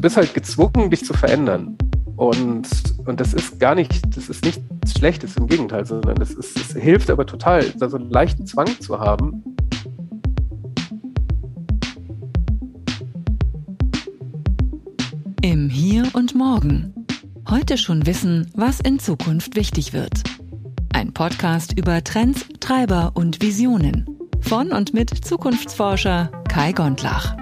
du bist halt gezwungen, dich zu verändern. Und, und das ist gar nicht, das ist nichts Schlechtes, im Gegenteil, sondern das, das hilft aber total, da so einen leichten Zwang zu haben. Im Hier und Morgen. Heute schon wissen, was in Zukunft wichtig wird. Ein Podcast über Trends, Treiber und Visionen. Von und mit Zukunftsforscher Kai Gondlach.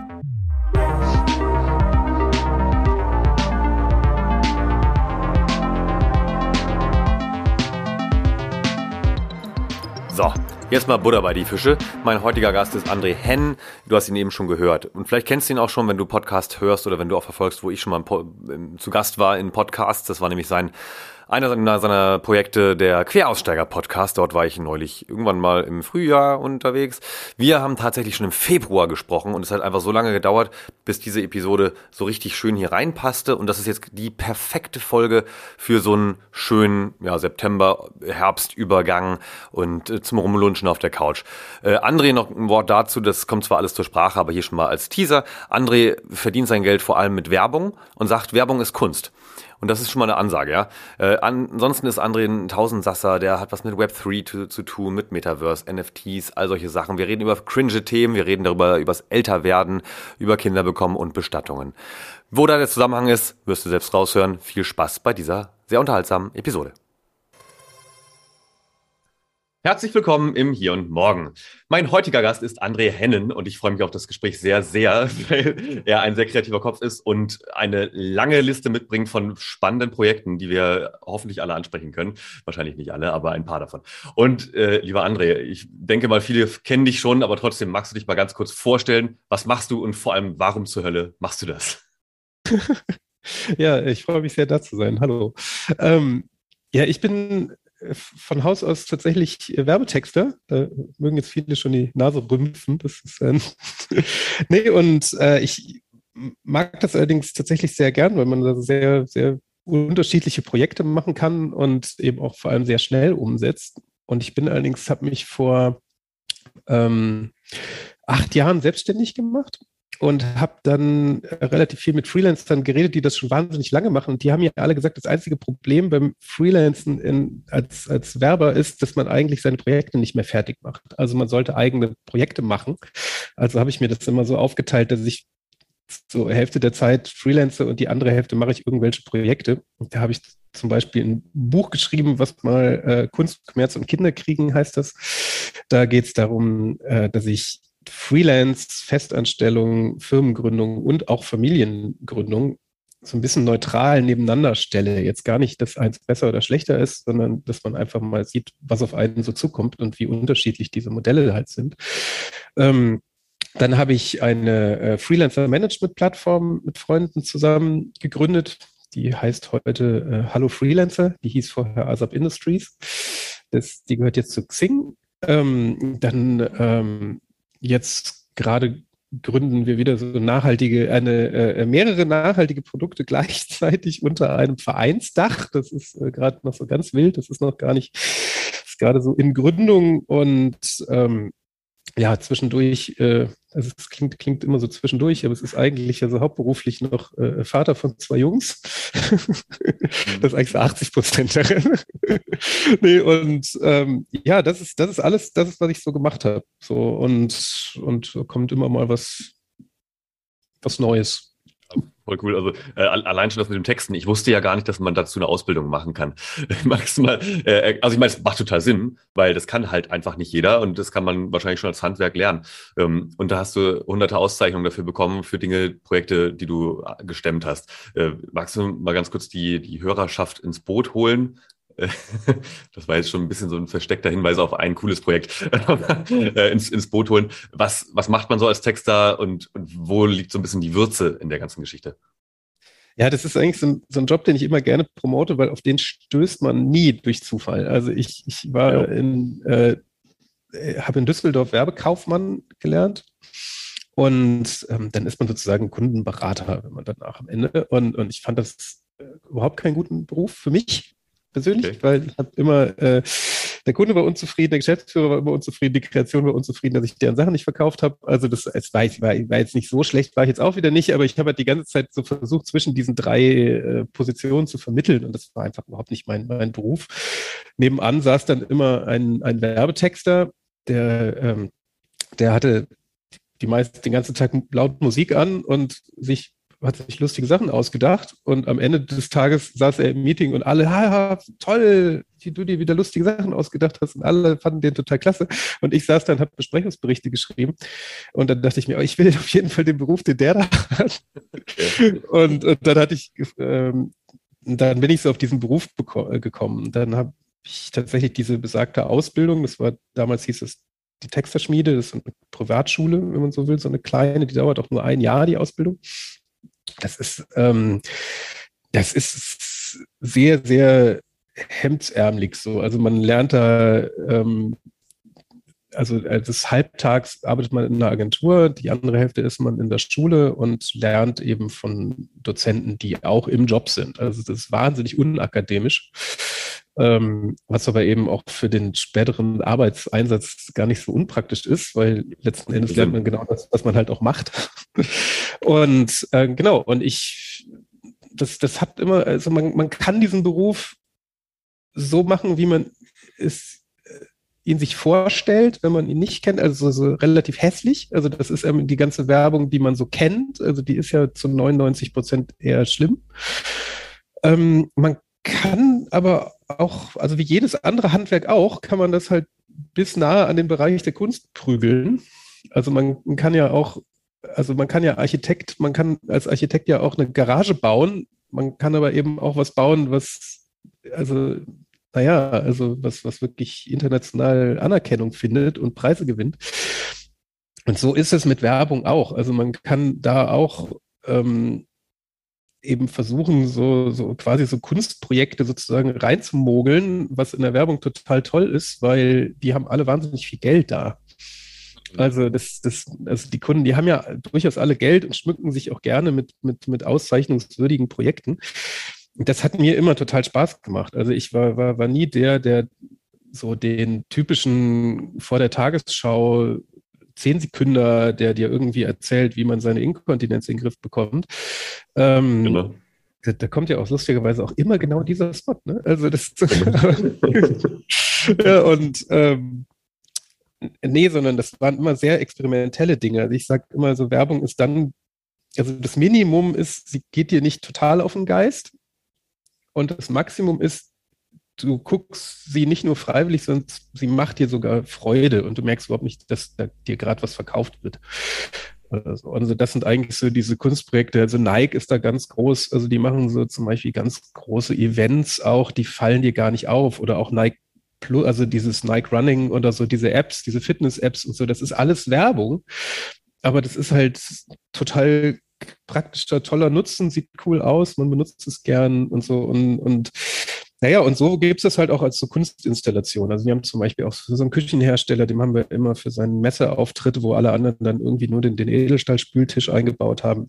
Jetzt mal Butter bei die Fische. Mein heutiger Gast ist André Henn. Du hast ihn eben schon gehört. Und vielleicht kennst du ihn auch schon, wenn du Podcast hörst oder wenn du auch verfolgst, wo ich schon mal zu Gast war in Podcasts. Das war nämlich sein einer seiner Projekte, der Queraussteiger-Podcast. Dort war ich neulich irgendwann mal im Frühjahr unterwegs. Wir haben tatsächlich schon im Februar gesprochen und es hat einfach so lange gedauert, bis diese Episode so richtig schön hier reinpasste. Und das ist jetzt die perfekte Folge für so einen schönen ja, September-Herbstübergang und äh, zum Rumlunchen auf der Couch. Äh, André noch ein Wort dazu, das kommt zwar alles zur Sprache, aber hier schon mal als Teaser. André verdient sein Geld vor allem mit Werbung und sagt, Werbung ist Kunst. Und das ist schon mal eine Ansage, ja. Äh, ansonsten ist André ein Tausendsasser, der hat was mit Web3 zu, zu, tun, mit Metaverse, NFTs, all solche Sachen. Wir reden über cringe Themen, wir reden darüber, übers Älterwerden, über Kinder bekommen und Bestattungen. Wo da der Zusammenhang ist, wirst du selbst raushören. Viel Spaß bei dieser sehr unterhaltsamen Episode. Herzlich willkommen im Hier und Morgen. Mein heutiger Gast ist André Hennen und ich freue mich auf das Gespräch sehr, sehr, weil er ein sehr kreativer Kopf ist und eine lange Liste mitbringt von spannenden Projekten, die wir hoffentlich alle ansprechen können. Wahrscheinlich nicht alle, aber ein paar davon. Und äh, lieber André, ich denke mal, viele kennen dich schon, aber trotzdem magst du dich mal ganz kurz vorstellen. Was machst du und vor allem, warum zur Hölle machst du das? ja, ich freue mich sehr, da zu sein. Hallo. Ähm, ja, ich bin von Haus aus tatsächlich Werbetexter. Da mögen jetzt viele schon die Nase rümpfen. Das ist, ähm nee, und äh, ich mag das allerdings tatsächlich sehr gern, weil man da sehr, sehr unterschiedliche Projekte machen kann und eben auch vor allem sehr schnell umsetzt. Und ich bin allerdings, habe mich vor ähm, acht Jahren selbstständig gemacht und habe dann äh, relativ viel mit Freelancern geredet, die das schon wahnsinnig lange machen. Und die haben ja alle gesagt, das einzige Problem beim Freelancen in, als, als Werber ist, dass man eigentlich seine Projekte nicht mehr fertig macht. Also man sollte eigene Projekte machen. Also habe ich mir das immer so aufgeteilt, dass ich so Hälfte der Zeit freelance und die andere Hälfte mache ich irgendwelche Projekte. Und da habe ich zum Beispiel ein Buch geschrieben, was mal äh, Kunst, Kommerz und Kinderkriegen heißt das. Da geht es darum, äh, dass ich Freelance, Festanstellung, Firmengründung und auch Familiengründung so ein bisschen neutral nebeneinander stelle. Jetzt gar nicht, dass eins besser oder schlechter ist, sondern dass man einfach mal sieht, was auf einen so zukommt und wie unterschiedlich diese Modelle halt sind. Ähm, dann habe ich eine äh, Freelancer-Management-Plattform mit Freunden zusammen gegründet. Die heißt heute äh, Hallo Freelancer. Die hieß vorher ASAP Industries. Das, die gehört jetzt zu Xing. Ähm, dann ähm, jetzt gerade gründen wir wieder so nachhaltige, eine, äh, mehrere nachhaltige Produkte gleichzeitig unter einem Vereinsdach. Das ist äh, gerade noch so ganz wild. Das ist noch gar nicht, ist gerade so in Gründung und ähm, ja, zwischendurch, äh, also es klingt, klingt immer so zwischendurch, aber es ist eigentlich also hauptberuflich noch äh, Vater von zwei Jungs. Das ist eigentlich so 80 Prozent darin. nee, und ähm, ja, das ist, das ist alles, das ist, was ich so gemacht habe. So, und, und kommt immer mal was, was Neues. Voll cool. Also äh, allein schon das mit dem Texten. Ich wusste ja gar nicht, dass man dazu eine Ausbildung machen kann. Magst du mal, äh, also ich meine, es macht total Sinn, weil das kann halt einfach nicht jeder und das kann man wahrscheinlich schon als Handwerk lernen. Ähm, und da hast du hunderte Auszeichnungen dafür bekommen für Dinge, Projekte, die du äh, gestemmt hast. Äh, magst du mal ganz kurz die, die Hörerschaft ins Boot holen? das war jetzt schon ein bisschen so ein versteckter Hinweis auf ein cooles Projekt äh, ins, ins Boot holen. Was, was macht man so als Texter und, und wo liegt so ein bisschen die Würze in der ganzen Geschichte? Ja, das ist eigentlich so ein, so ein, Job, den ich immer gerne promote, weil auf den stößt man nie durch Zufall. Also ich, ich war ja. in, äh, habe in Düsseldorf Werbekaufmann gelernt und ähm, dann ist man sozusagen Kundenberater, wenn man danach am Ende. Und, und ich fand das äh, überhaupt keinen guten Beruf für mich persönlich, okay. weil ich habe immer äh, der Kunde war unzufrieden, der Geschäftsführer war immer unzufrieden, die Kreation war unzufrieden, dass ich deren Sachen nicht verkauft habe. Also das es war, war, war jetzt nicht so schlecht, war ich jetzt auch wieder nicht, aber ich habe halt die ganze Zeit so versucht, zwischen diesen drei äh, Positionen zu vermitteln und das war einfach überhaupt nicht mein, mein Beruf. Nebenan saß dann immer ein, ein Werbetexter, der, ähm, der hatte die meisten den ganzen Tag laut Musik an und sich hat sich lustige Sachen ausgedacht und am Ende des Tages saß er im Meeting und alle, haha, toll, wie du dir wieder lustige Sachen ausgedacht hast. Und alle fanden den total klasse. Und ich saß da und habe Besprechungsberichte geschrieben. Und dann dachte ich mir, oh, ich will auf jeden Fall den Beruf, den der da hat. Und, und, dann hatte ich, ähm, dann bin ich so auf diesen Beruf äh, gekommen. Dann habe ich tatsächlich diese besagte Ausbildung, das war, damals hieß es die Texterschmiede, das ist eine Privatschule, wenn man so will, so eine kleine, die dauert auch nur ein Jahr, die Ausbildung. Das ist, ähm, das ist sehr, sehr hemdsärmelig so. Also man lernt da, ähm, also des Halbtags arbeitet man in einer Agentur, die andere Hälfte ist man in der Schule und lernt eben von Dozenten, die auch im Job sind. Also das ist wahnsinnig unakademisch ähm, was aber eben auch für den späteren Arbeitseinsatz gar nicht so unpraktisch ist, weil letzten Endes lernt man genau das, was man halt auch macht. und äh, genau, und ich, das, das hat immer, also man, man kann diesen Beruf so machen, wie man es äh, ihn sich vorstellt, wenn man ihn nicht kennt, also so relativ hässlich. Also das ist die ganze Werbung, die man so kennt. Also die ist ja zu 99 Prozent eher schlimm. Ähm, man kann aber auch, also wie jedes andere Handwerk auch, kann man das halt bis nahe an den Bereich der Kunst prügeln. Also man kann ja auch, also man kann ja Architekt, man kann als Architekt ja auch eine Garage bauen, man kann aber eben auch was bauen, was, also, naja, also was, was wirklich international Anerkennung findet und Preise gewinnt. Und so ist es mit Werbung auch. Also man kann da auch ähm, eben versuchen, so, so quasi so Kunstprojekte sozusagen reinzumogeln, was in der Werbung total toll ist, weil die haben alle wahnsinnig viel Geld da. Also, das, das, also die Kunden, die haben ja durchaus alle Geld und schmücken sich auch gerne mit, mit, mit auszeichnungswürdigen Projekten. Das hat mir immer total Spaß gemacht. Also ich war, war, war nie der, der so den typischen vor der Tagesschau zehn Sekunden, der dir irgendwie erzählt, wie man seine Inkontinenz in den Griff bekommt. Ähm, genau. Da, da, kommt ja auch lustigerweise auch immer genau dieser Spot. Ne? Also das ja, und ähm, nee, sondern das waren immer sehr experimentelle Dinge. Also ich sage immer so, Werbung ist dann, also das Minimum ist, sie geht dir nicht total auf den Geist. Und das Maximum ist, du guckst sie nicht nur freiwillig, sondern sie macht dir sogar Freude und du merkst überhaupt nicht, dass da dir gerade was verkauft wird. Also, also das sind eigentlich so diese Kunstprojekte. Also Nike ist da ganz groß. Also die machen so zum Beispiel ganz große Events auch, die fallen dir gar nicht auf. Oder auch Nike Plus, also dieses Nike Running oder so diese Apps, diese Fitness-Apps und so. Das ist alles Werbung. Aber das ist halt total praktischer, toller Nutzen, sieht cool aus, man benutzt es gern und so. Und, und naja, und so gibt es das halt auch als so Kunstinstallation. Also wir haben zum Beispiel auch so einen Küchenhersteller, dem haben wir immer für seinen Messeauftritt, wo alle anderen dann irgendwie nur den, den Edelstahlspültisch eingebaut haben,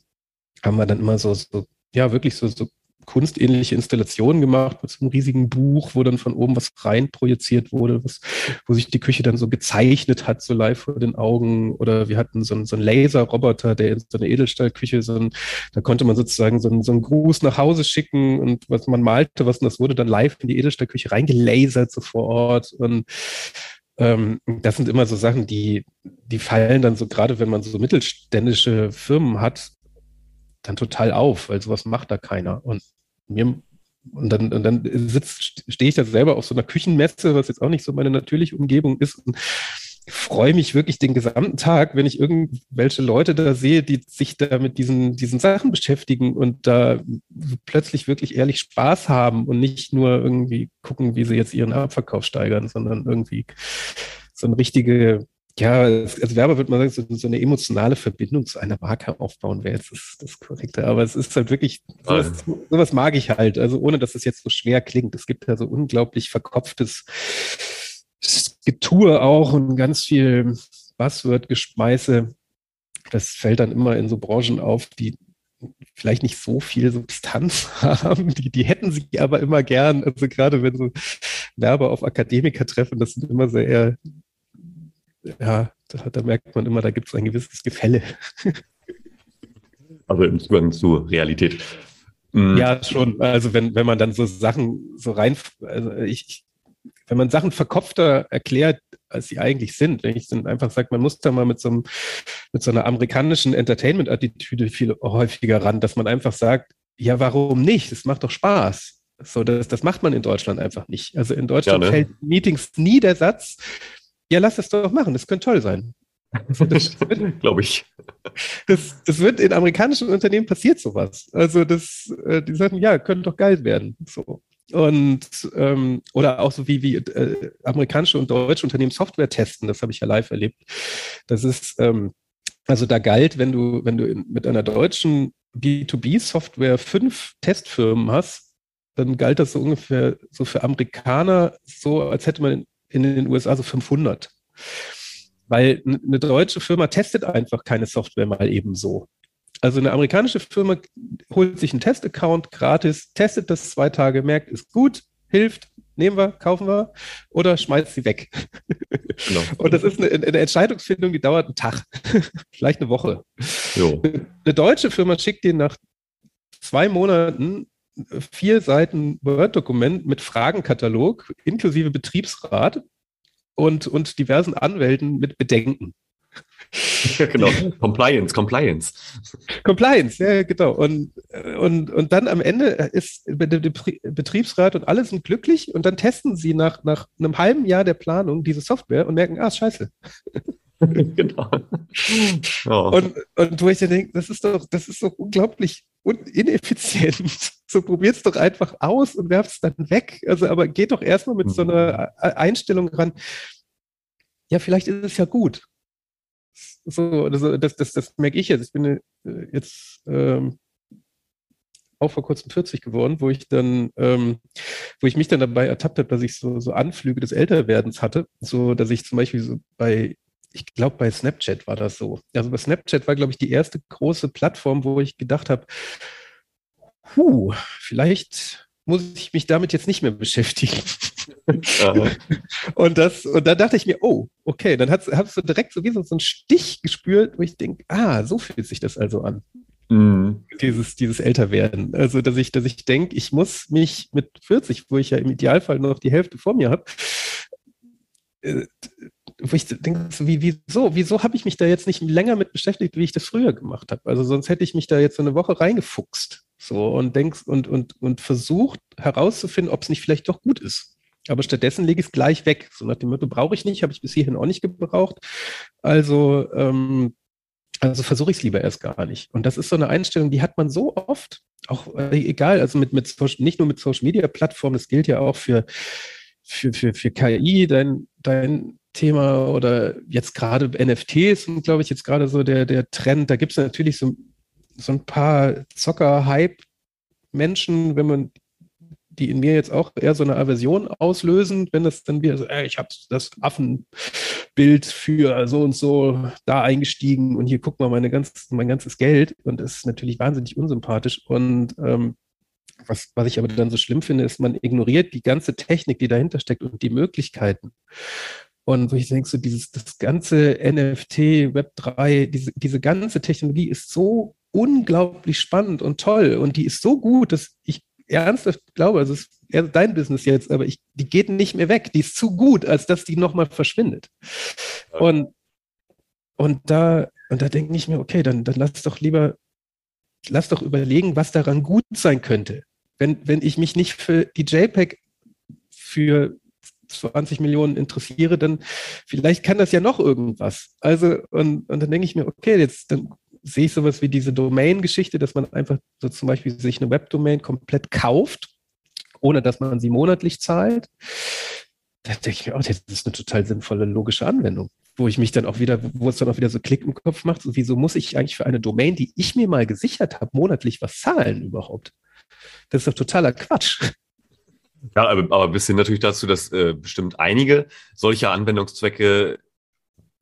haben wir dann immer so, so ja, wirklich so, so kunstähnliche Installationen gemacht mit so einem riesigen Buch, wo dann von oben was rein projiziert wurde, was, wo sich die Küche dann so gezeichnet hat, so live vor den Augen. Oder wir hatten so einen, so einen Laserroboter, der in so eine Edelstahlküche, so ein, da konnte man sozusagen so einen, so einen Gruß nach Hause schicken und was man malte, was und das wurde dann live in die Edelstahlküche reingelasert so vor Ort. Und ähm, das sind immer so Sachen, die, die fallen dann so, gerade wenn man so mittelständische Firmen hat, dann total auf, weil sowas macht da keiner. Und mir und dann, und dann sitzt, stehe ich da selber auf so einer Küchenmesse, was jetzt auch nicht so meine natürliche Umgebung ist. Und freue mich wirklich den gesamten Tag, wenn ich irgendwelche Leute da sehe, die sich da mit diesen, diesen Sachen beschäftigen und da plötzlich wirklich ehrlich Spaß haben und nicht nur irgendwie gucken, wie sie jetzt ihren Abverkauf steigern, sondern irgendwie so eine richtige ja, als Werber würde man sagen, so, eine emotionale Verbindung zu einer Marke aufbauen wäre jetzt das, das Korrekte. Aber es ist halt wirklich, sowas, sowas mag ich halt. Also ohne, dass es jetzt so schwer klingt. Es gibt ja so unglaublich verkopftes Getue auch und ganz viel Buzzword-Geschmeiße. Das fällt dann immer in so Branchen auf, die vielleicht nicht so viel Substanz haben. Die, die hätten sie aber immer gern. Also gerade wenn so Werber auf Akademiker treffen, das sind immer sehr ja, da, da merkt man immer, da gibt es ein gewisses Gefälle. Also im Zugang zur Realität. Mhm. Ja, schon. Also wenn, wenn man dann so Sachen so rein, also ich, wenn man Sachen verkopfter erklärt, als sie eigentlich sind, wenn ich dann einfach sage, man muss da mal mit so, einem, mit so einer amerikanischen Entertainment-Attitüde viel häufiger ran, dass man einfach sagt, ja, warum nicht? Es macht doch Spaß. So, das, das macht man in Deutschland einfach nicht. Also in Deutschland ja, ne? fällt Meetings nie der Satz, ja, lass das doch machen, das könnte toll sein. Glaube ich. Das, das wird in amerikanischen Unternehmen passiert sowas. Also das, äh, die sagen, ja, könnte doch geil werden. So. Und ähm, oder auch so wie, wie äh, amerikanische und deutsche Unternehmen Software testen, das habe ich ja live erlebt. Das ist, ähm, also da galt, wenn du, wenn du in, mit einer deutschen B2B-Software fünf Testfirmen hast, dann galt das so ungefähr so für Amerikaner so, als hätte man in den USA so 500. Weil eine deutsche Firma testet einfach keine Software mal eben so. Also eine amerikanische Firma holt sich einen Testaccount gratis, testet das zwei Tage, merkt, ist gut, hilft, nehmen wir, kaufen wir oder schmeißt sie weg. Genau. Und das ist eine, eine, Entscheidungsfindung, die dauert einen Tag, vielleicht eine Woche. Jo. Eine deutsche Firma schickt dir nach zwei Monaten vier Seiten Word-Dokument mit Fragenkatalog inklusive Betriebsrat und, und diversen Anwälten mit Bedenken. Ja, genau. Compliance, Compliance. Compliance, ja, genau. Und, und, und dann am Ende ist der Betriebsrat und alle sind glücklich und dann testen sie nach, nach einem halben Jahr der Planung diese Software und merken, ah, scheiße. genau. Oh. Und, und wo ich dann denke, das ist doch, das ist doch unglaublich ineffizient. So probiert's doch einfach aus und werf's dann weg. Also, aber geht doch erstmal mit so einer mhm. Einstellung ran. Ja, vielleicht ist es ja gut. So, also das, das, das merke ich jetzt. Ich bin äh, jetzt ähm, auch vor kurzem 40 geworden, wo ich dann, ähm, wo ich mich dann dabei ertappt habe, dass ich so, so Anflüge des Älterwerdens hatte, so dass ich zum Beispiel so bei ich glaube, bei Snapchat war das so. Also bei Snapchat war, glaube ich, die erste große Plattform, wo ich gedacht habe, puh, vielleicht muss ich mich damit jetzt nicht mehr beschäftigen. und das, und dann dachte ich mir, oh, okay, dann hast, hast du direkt so wie so, so einen Stich gespürt, wo ich denke, ah, so fühlt sich das also an. Mhm. Dieses, dieses Älterwerden. Also, dass ich, dass ich denke, ich muss mich mit 40, wo ich ja im Idealfall noch die Hälfte vor mir habe, äh, wo ich denke, wie, wieso, wieso habe ich mich da jetzt nicht länger mit beschäftigt, wie ich das früher gemacht habe? Also sonst hätte ich mich da jetzt so eine Woche reingefuchst so und denkst und, und, und versucht herauszufinden, ob es nicht vielleicht doch gut ist. Aber stattdessen lege ich es gleich weg. So nach dem Motto, brauche ich nicht, habe ich bis hierhin auch nicht gebraucht. Also, ähm, also versuche ich es lieber erst gar nicht. Und das ist so eine Einstellung, die hat man so oft, auch äh, egal, also mit, mit nicht nur mit Social Media Plattformen, das gilt ja auch für, für, für, für KI, dein, dein Thema oder jetzt gerade NFTs sind, glaube ich, jetzt gerade so der, der Trend. Da gibt es natürlich so, so ein paar Zocker-Hype-Menschen, wenn man die in mir jetzt auch eher so eine Aversion auslösen, wenn das dann wieder so, ey, ich habe das Affenbild für so und so da eingestiegen und hier guck mal meine ganz, mein ganzes Geld und das ist natürlich wahnsinnig unsympathisch und ähm, was, was ich aber dann so schlimm finde, ist, man ignoriert die ganze Technik, die dahinter steckt und die Möglichkeiten. Und wo ich denke, so dieses, das ganze NFT, Web3, diese, diese ganze Technologie ist so unglaublich spannend und toll und die ist so gut, dass ich ernsthaft glaube, also es ist eher dein Business jetzt, aber ich, die geht nicht mehr weg. Die ist zu gut, als dass die nochmal verschwindet. Und, und da, und da denke ich mir, okay, dann, dann lass doch lieber, lass doch überlegen, was daran gut sein könnte. Wenn, wenn ich mich nicht für die JPEG für 20 Millionen interessiere, dann vielleicht kann das ja noch irgendwas. Also, und, und dann denke ich mir, okay, jetzt dann sehe ich sowas wie diese Domain-Geschichte, dass man einfach so zum Beispiel sich eine Webdomain komplett kauft, ohne dass man sie monatlich zahlt. Da denke ich mir, oh, das ist eine total sinnvolle, logische Anwendung, wo ich mich dann auch wieder, wo es dann auch wieder so Klick im Kopf macht, so wieso muss ich eigentlich für eine Domain, die ich mir mal gesichert habe, monatlich was zahlen überhaupt? Das ist doch totaler Quatsch. Ja, aber, aber bis hin natürlich dazu, dass äh, bestimmt einige solcher Anwendungszwecke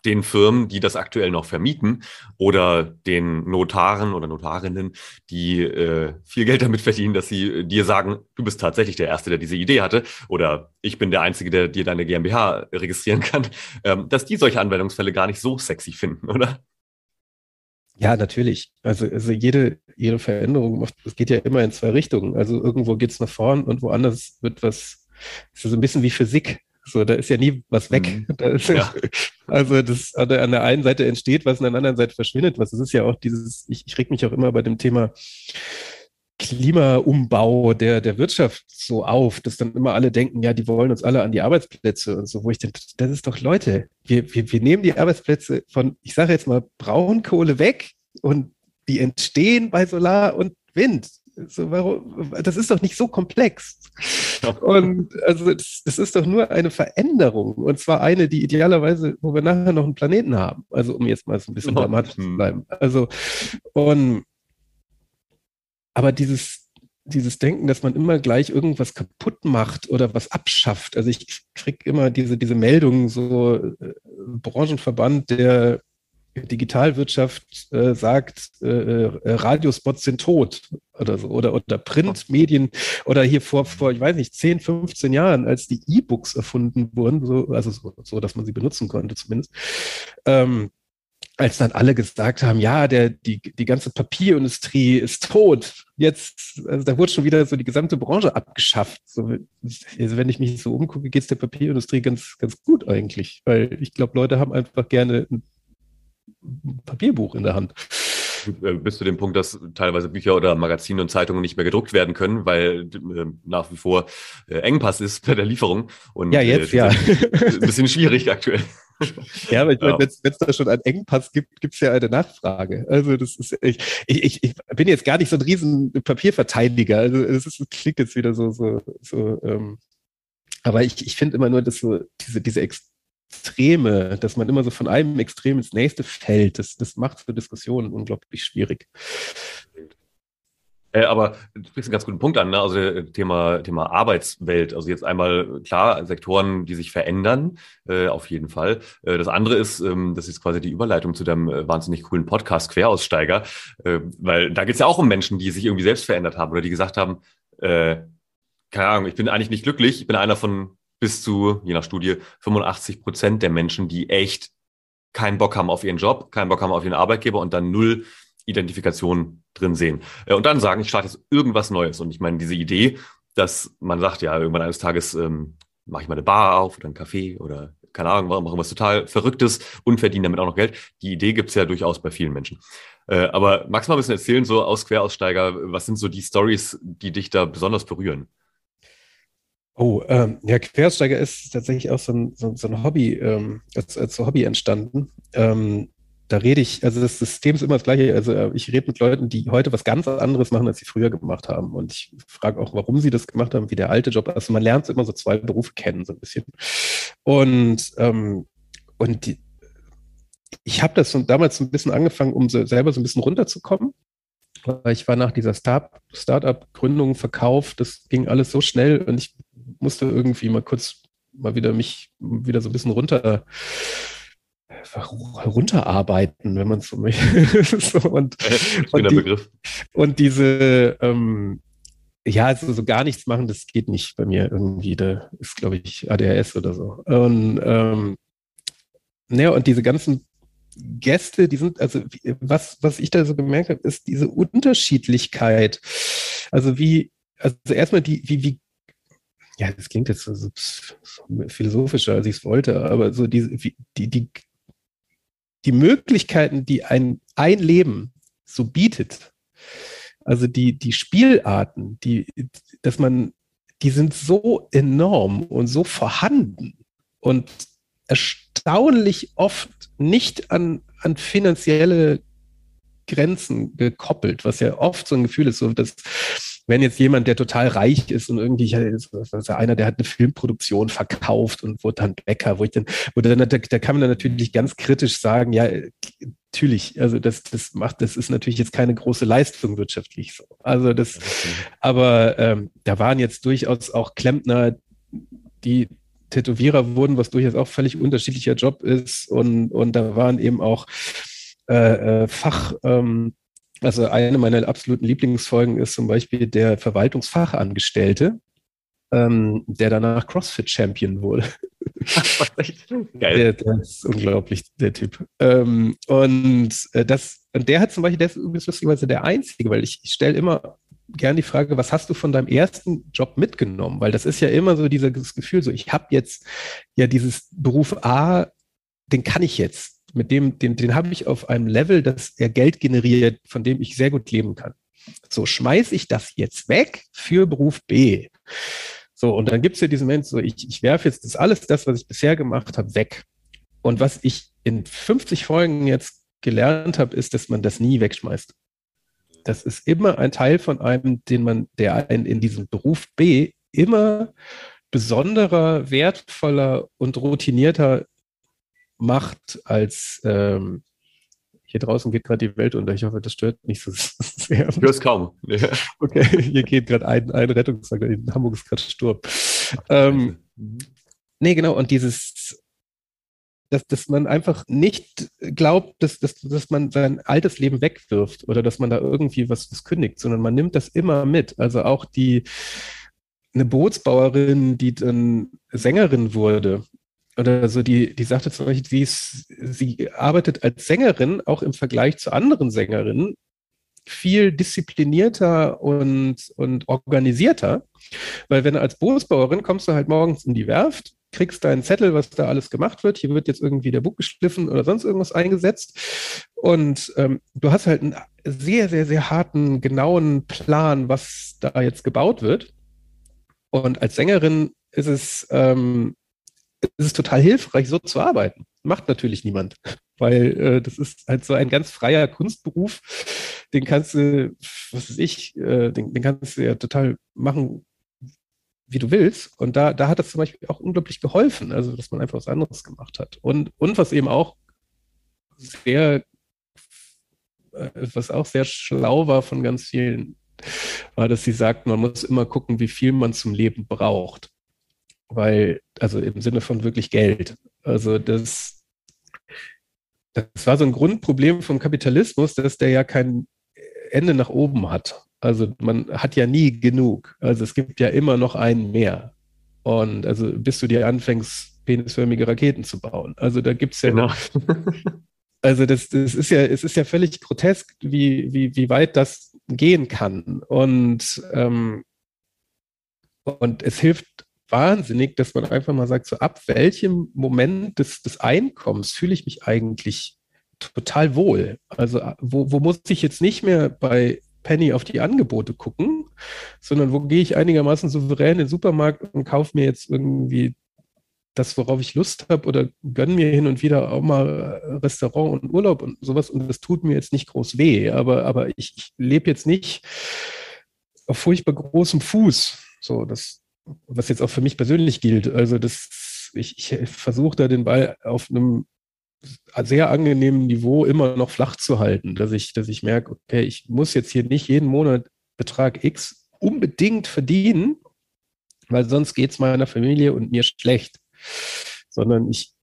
den Firmen, die das aktuell noch vermieten oder den Notaren oder Notarinnen, die äh, viel Geld damit verdienen, dass sie dir sagen, du bist tatsächlich der Erste, der diese Idee hatte oder ich bin der Einzige, der dir deine GmbH registrieren kann, ähm, dass die solche Anwendungsfälle gar nicht so sexy finden, oder? Ja, natürlich. Also, also jede, jede Veränderung, es geht ja immer in zwei Richtungen. Also irgendwo geht es nach vorn und woanders wird was, ist so ein bisschen wie Physik. So, da ist ja nie was weg. Mhm. Ist, ja. Also das an der einen Seite entsteht was, an der anderen Seite verschwindet was. Das ist ja auch dieses, ich, ich reg mich auch immer bei dem Thema Klimaumbau der, der Wirtschaft so auf, dass dann immer alle denken, ja, die wollen uns alle an die Arbeitsplätze und so, wo ich denke, das ist doch Leute, wir, wir, wir nehmen die Arbeitsplätze von, ich sage jetzt mal, Braunkohle weg und die entstehen bei Solar und Wind. So, warum, das ist doch nicht so komplex. Und also das, das, ist doch nur eine Veränderung. Und zwar eine, die idealerweise, wo wir nachher noch einen Planeten haben. Also um jetzt mal so ein bisschen dramatisch zu hm. bleiben. Also, und aber dieses, dieses Denken, dass man immer gleich irgendwas kaputt macht oder was abschafft. Also ich kriege immer diese, diese Meldungen, so äh, Branchenverband der Digitalwirtschaft äh, sagt, äh, äh, Radiospots sind tot oder so, oder, oder Printmedien oder hier vor, vor, ich weiß nicht, 10, 15 Jahren, als die E-Books erfunden wurden, so, also so, so, dass man sie benutzen konnte zumindest, ähm, als dann alle gesagt haben, ja, der, die, die ganze Papierindustrie ist tot. Jetzt, also da wurde schon wieder so die gesamte Branche abgeschafft. So, also wenn ich mich so umgucke, geht es der Papierindustrie ganz, ganz gut eigentlich. Weil ich glaube, Leute haben einfach gerne ein Papierbuch in der Hand. Äh, bis zu dem Punkt, dass teilweise Bücher oder Magazine und Zeitungen nicht mehr gedruckt werden können, weil äh, nach wie vor äh, Engpass ist bei der Lieferung. Und, ja, jetzt, äh, ja. Ein bisschen schwierig aktuell. Ja, aber ich meine, wenn es da schon einen Engpass gibt, gibt es ja eine Nachfrage. Also das ist, ich, ich, ich bin jetzt gar nicht so ein riesen Papierverteidiger. Also es klingt jetzt wieder so, so, so ähm, aber ich, ich finde immer nur, dass so diese, diese Ex Extreme, dass man immer so von einem Extrem ins nächste fällt, das, das macht für Diskussionen unglaublich schwierig. Äh, aber du sprichst einen ganz guten Punkt an, ne? also äh, Thema, Thema Arbeitswelt. Also jetzt einmal klar, Sektoren, die sich verändern, äh, auf jeden Fall. Äh, das andere ist, ähm, das ist quasi die Überleitung zu deinem äh, wahnsinnig coolen Podcast Queraussteiger, äh, weil da geht es ja auch um Menschen, die sich irgendwie selbst verändert haben oder die gesagt haben, keine Ahnung, ich bin eigentlich nicht glücklich, ich bin einer von bis zu, je nach Studie, 85 Prozent der Menschen, die echt keinen Bock haben auf ihren Job, keinen Bock haben auf ihren Arbeitgeber und dann null Identifikation drin sehen. Äh, und dann sagen, ich starte jetzt irgendwas Neues. Und ich meine, diese Idee, dass man sagt, ja, irgendwann eines Tages ähm, mache ich mal eine Bar auf oder ein Café oder keine Ahnung, mache was total Verrücktes und verdiene damit auch noch Geld. Die Idee gibt's ja durchaus bei vielen Menschen. Äh, aber magst du mal ein bisschen erzählen, so aus Queraussteiger, was sind so die Stories, die dich da besonders berühren? Oh, ähm, ja, Quersteiger ist tatsächlich auch so ein, so, so ein Hobby, ähm, als, als Hobby entstanden. Ähm, da rede ich, also das System ist immer das gleiche. Also äh, ich rede mit Leuten, die heute was ganz anderes machen, als sie früher gemacht haben. Und ich frage auch, warum sie das gemacht haben, wie der alte Job. Also man lernt immer so zwei Berufe kennen, so ein bisschen. Und, ähm, und die, ich habe das so damals so ein bisschen angefangen, um so selber so ein bisschen runterzukommen. Ich war nach dieser Start-up-Gründung verkauft, das ging alles so schnell und ich musste irgendwie mal kurz mal wieder mich wieder so ein bisschen runter runterarbeiten, wenn man es so möchte. so, und, und, die, und, diese, ähm, ja, also so gar nichts machen, das geht nicht bei mir irgendwie. Da ist, glaube ich, ADHS oder so. Und, ähm, naja, und diese ganzen Gäste, die sind, also was, was ich da so gemerkt habe, ist diese Unterschiedlichkeit. Also wie, also erstmal die, wie, wie ja, das klingt jetzt so philosophischer, als ich es wollte, aber so die, die, die, die Möglichkeiten, die ein, ein Leben so bietet, also die, die Spielarten, die, dass man, die sind so enorm und so vorhanden und erstaunlich oft nicht an, an finanzielle Grenzen gekoppelt, was ja oft so ein Gefühl ist, so dass wenn jetzt jemand, der total reich ist und irgendwie, ist einer, der hat eine Filmproduktion verkauft und wurde dann Bäcker, wo ich dann, wo dann, da, da kann man dann natürlich ganz kritisch sagen, ja, natürlich, also das, das macht, das ist natürlich jetzt keine große Leistung wirtschaftlich so. Also das, aber ähm, da waren jetzt durchaus auch Klempner, die Tätowierer wurden, was durchaus auch völlig unterschiedlicher Job ist. Und, und da waren eben auch äh, äh, Fach, ähm, also eine meiner absoluten Lieblingsfolgen ist zum Beispiel der Verwaltungsfachangestellte, ähm, der danach CrossFit-Champion wurde. Geil. Der, der, ist unglaublich, der Typ. Ähm, und äh, das, und der hat zum Beispiel, der ist übrigens lustigerweise der Einzige, weil ich, ich stelle immer gern die Frage, was hast du von deinem ersten Job mitgenommen? Weil das ist ja immer so dieses Gefühl, so ich habe jetzt ja dieses Beruf A, den kann ich jetzt. Mit dem, den, den habe ich auf einem Level, dass er Geld generiert, von dem ich sehr gut leben kann. So schmeiße ich das jetzt weg für Beruf B. So, und dann gibt es ja diesen Moment, so ich, ich werfe jetzt das alles, das, was ich bisher gemacht habe, weg. Und was ich in 50 Folgen jetzt gelernt habe, ist, dass man das nie wegschmeißt. Das ist immer ein Teil von einem, den man, der einen in diesem Beruf B immer besonderer, wertvoller und routinierter macht als ähm, hier draußen geht gerade die Welt unter. Ich hoffe, das stört nicht so sehr. Ich höre kaum. Ja. Okay, hier geht gerade ein, ein Rettungswagen. In Hamburg ist gerade Sturm. Ähm, nee, genau. Und dieses, dass, dass man einfach nicht glaubt, dass, dass, dass man sein altes Leben wegwirft oder dass man da irgendwie was, was kündigt, sondern man nimmt das immer mit. Also auch die, eine Bootsbauerin, die dann Sängerin wurde, oder so, die, die sagte zum Beispiel, sie, ist, sie arbeitet als Sängerin auch im Vergleich zu anderen Sängerinnen viel disziplinierter und, und organisierter. Weil wenn du als Bootsbauerin kommst du halt morgens in die Werft, kriegst deinen Zettel, was da alles gemacht wird. Hier wird jetzt irgendwie der Bug geschliffen oder sonst irgendwas eingesetzt. Und ähm, du hast halt einen sehr, sehr, sehr harten, genauen Plan, was da jetzt gebaut wird. Und als Sängerin ist es ähm, es ist total hilfreich, so zu arbeiten. Macht natürlich niemand, weil äh, das ist halt so ein ganz freier Kunstberuf. Den kannst du, was weiß ich, äh, den, den kannst du ja total machen, wie du willst. Und da, da hat das zum Beispiel auch unglaublich geholfen, also dass man einfach was anderes gemacht hat. Und, und was eben auch sehr, äh, was auch sehr schlau war von ganz vielen, war, dass sie sagten, man muss immer gucken, wie viel man zum Leben braucht weil, also im Sinne von wirklich Geld. Also das, das war so ein Grundproblem vom Kapitalismus, dass der ja kein Ende nach oben hat. Also man hat ja nie genug. Also es gibt ja immer noch einen mehr. Und also bis du dir anfängst, penisförmige Raketen zu bauen. Also da gibt es ja. Genau. also das, das ist ja, es ist ja völlig grotesk, wie, wie, wie weit das gehen kann. Und, ähm, und es hilft wahnsinnig, dass man einfach mal sagt, so ab welchem Moment des, des Einkommens fühle ich mich eigentlich total wohl. Also wo, wo muss ich jetzt nicht mehr bei Penny auf die Angebote gucken, sondern wo gehe ich einigermaßen souverän in den Supermarkt und kaufe mir jetzt irgendwie das, worauf ich Lust habe oder gönne mir hin und wieder auch mal Restaurant und Urlaub und sowas und das tut mir jetzt nicht groß weh, aber, aber ich, ich lebe jetzt nicht auf furchtbar großem Fuß. So, das, was jetzt auch für mich persönlich gilt. Also das, ich, ich versuche da den Ball auf einem sehr angenehmen Niveau immer noch flach zu halten, dass ich, dass ich merke, okay, ich muss jetzt hier nicht jeden Monat Betrag X unbedingt verdienen, weil sonst geht es meiner Familie und mir schlecht. Sondern ich,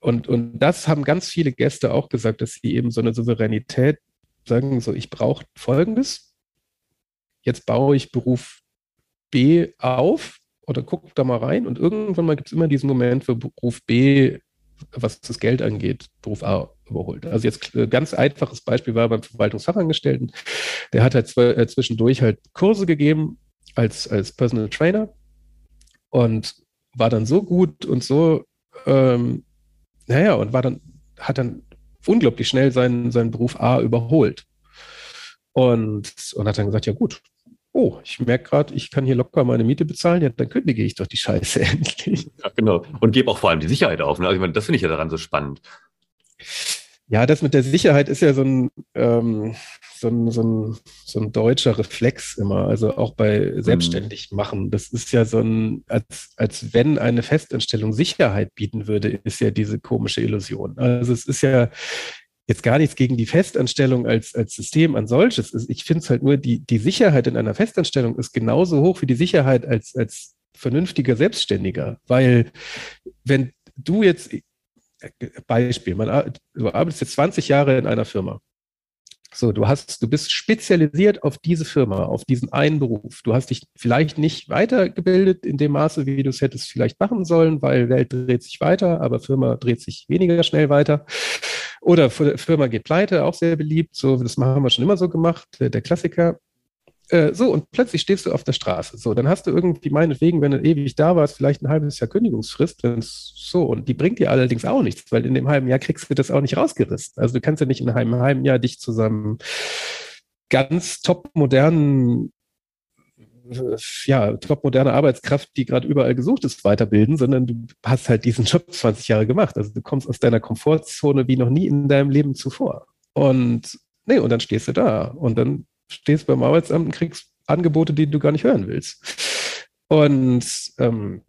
und, und das haben ganz viele Gäste auch gesagt, dass sie eben so eine Souveränität sagen, so ich brauche Folgendes. Jetzt baue ich Beruf B auf oder guck da mal rein und irgendwann mal gibt es immer diesen Moment, wo Beruf B, was das Geld angeht, Beruf A überholt. Also jetzt äh, ganz einfaches Beispiel war beim Verwaltungsfachangestellten, der hat halt äh, zwischendurch halt Kurse gegeben als, als Personal Trainer und war dann so gut und so, ähm, naja, und war dann, hat dann unglaublich schnell seinen, seinen Beruf A überholt. Und, und hat dann gesagt, ja gut, oh, ich merke gerade, ich kann hier locker meine Miete bezahlen, ja, dann kündige ich doch die Scheiße endlich. Ja, genau. Und gebe auch vor allem die Sicherheit auf. Ne? Also ich meine, das finde ich ja daran so spannend. Ja, das mit der Sicherheit ist ja so ein, ähm, so ein, so ein, so ein deutscher Reflex immer, also auch bei mhm. selbstständig machen. Das ist ja so ein, als, als wenn eine Festanstellung Sicherheit bieten würde, ist ja diese komische Illusion. Also es ist ja jetzt gar nichts gegen die Festanstellung als, als System an solches. Ich finde es halt nur, die, die Sicherheit in einer Festanstellung ist genauso hoch wie die Sicherheit als, als vernünftiger Selbstständiger, weil wenn du jetzt, Beispiel, man, du arbeitest jetzt 20 Jahre in einer Firma. So, du hast, du bist spezialisiert auf diese Firma, auf diesen einen Beruf. Du hast dich vielleicht nicht weitergebildet in dem Maße, wie du es hättest vielleicht machen sollen, weil Welt dreht sich weiter, aber Firma dreht sich weniger schnell weiter. Oder Firma geht pleite, auch sehr beliebt. So, das haben wir schon immer so gemacht, der, der Klassiker. Äh, so, und plötzlich stehst du auf der Straße. So, dann hast du irgendwie meinetwegen, wenn du ewig da warst, vielleicht ein halbes Jahr Kündigungsfrist. so, und die bringt dir allerdings auch nichts, weil in dem halben Jahr kriegst du das auch nicht rausgerissen. Also du kannst ja nicht in einem halben Jahr dich zusammen ganz top modernen ja, top moderne Arbeitskraft, die gerade überall gesucht ist, weiterbilden, sondern du hast halt diesen Job 20 Jahre gemacht. Also du kommst aus deiner Komfortzone wie noch nie in deinem Leben zuvor. Und nee, und dann stehst du da und dann stehst beim Arbeitsamt und kriegst Angebote, die du gar nicht hören willst. Und, ähm,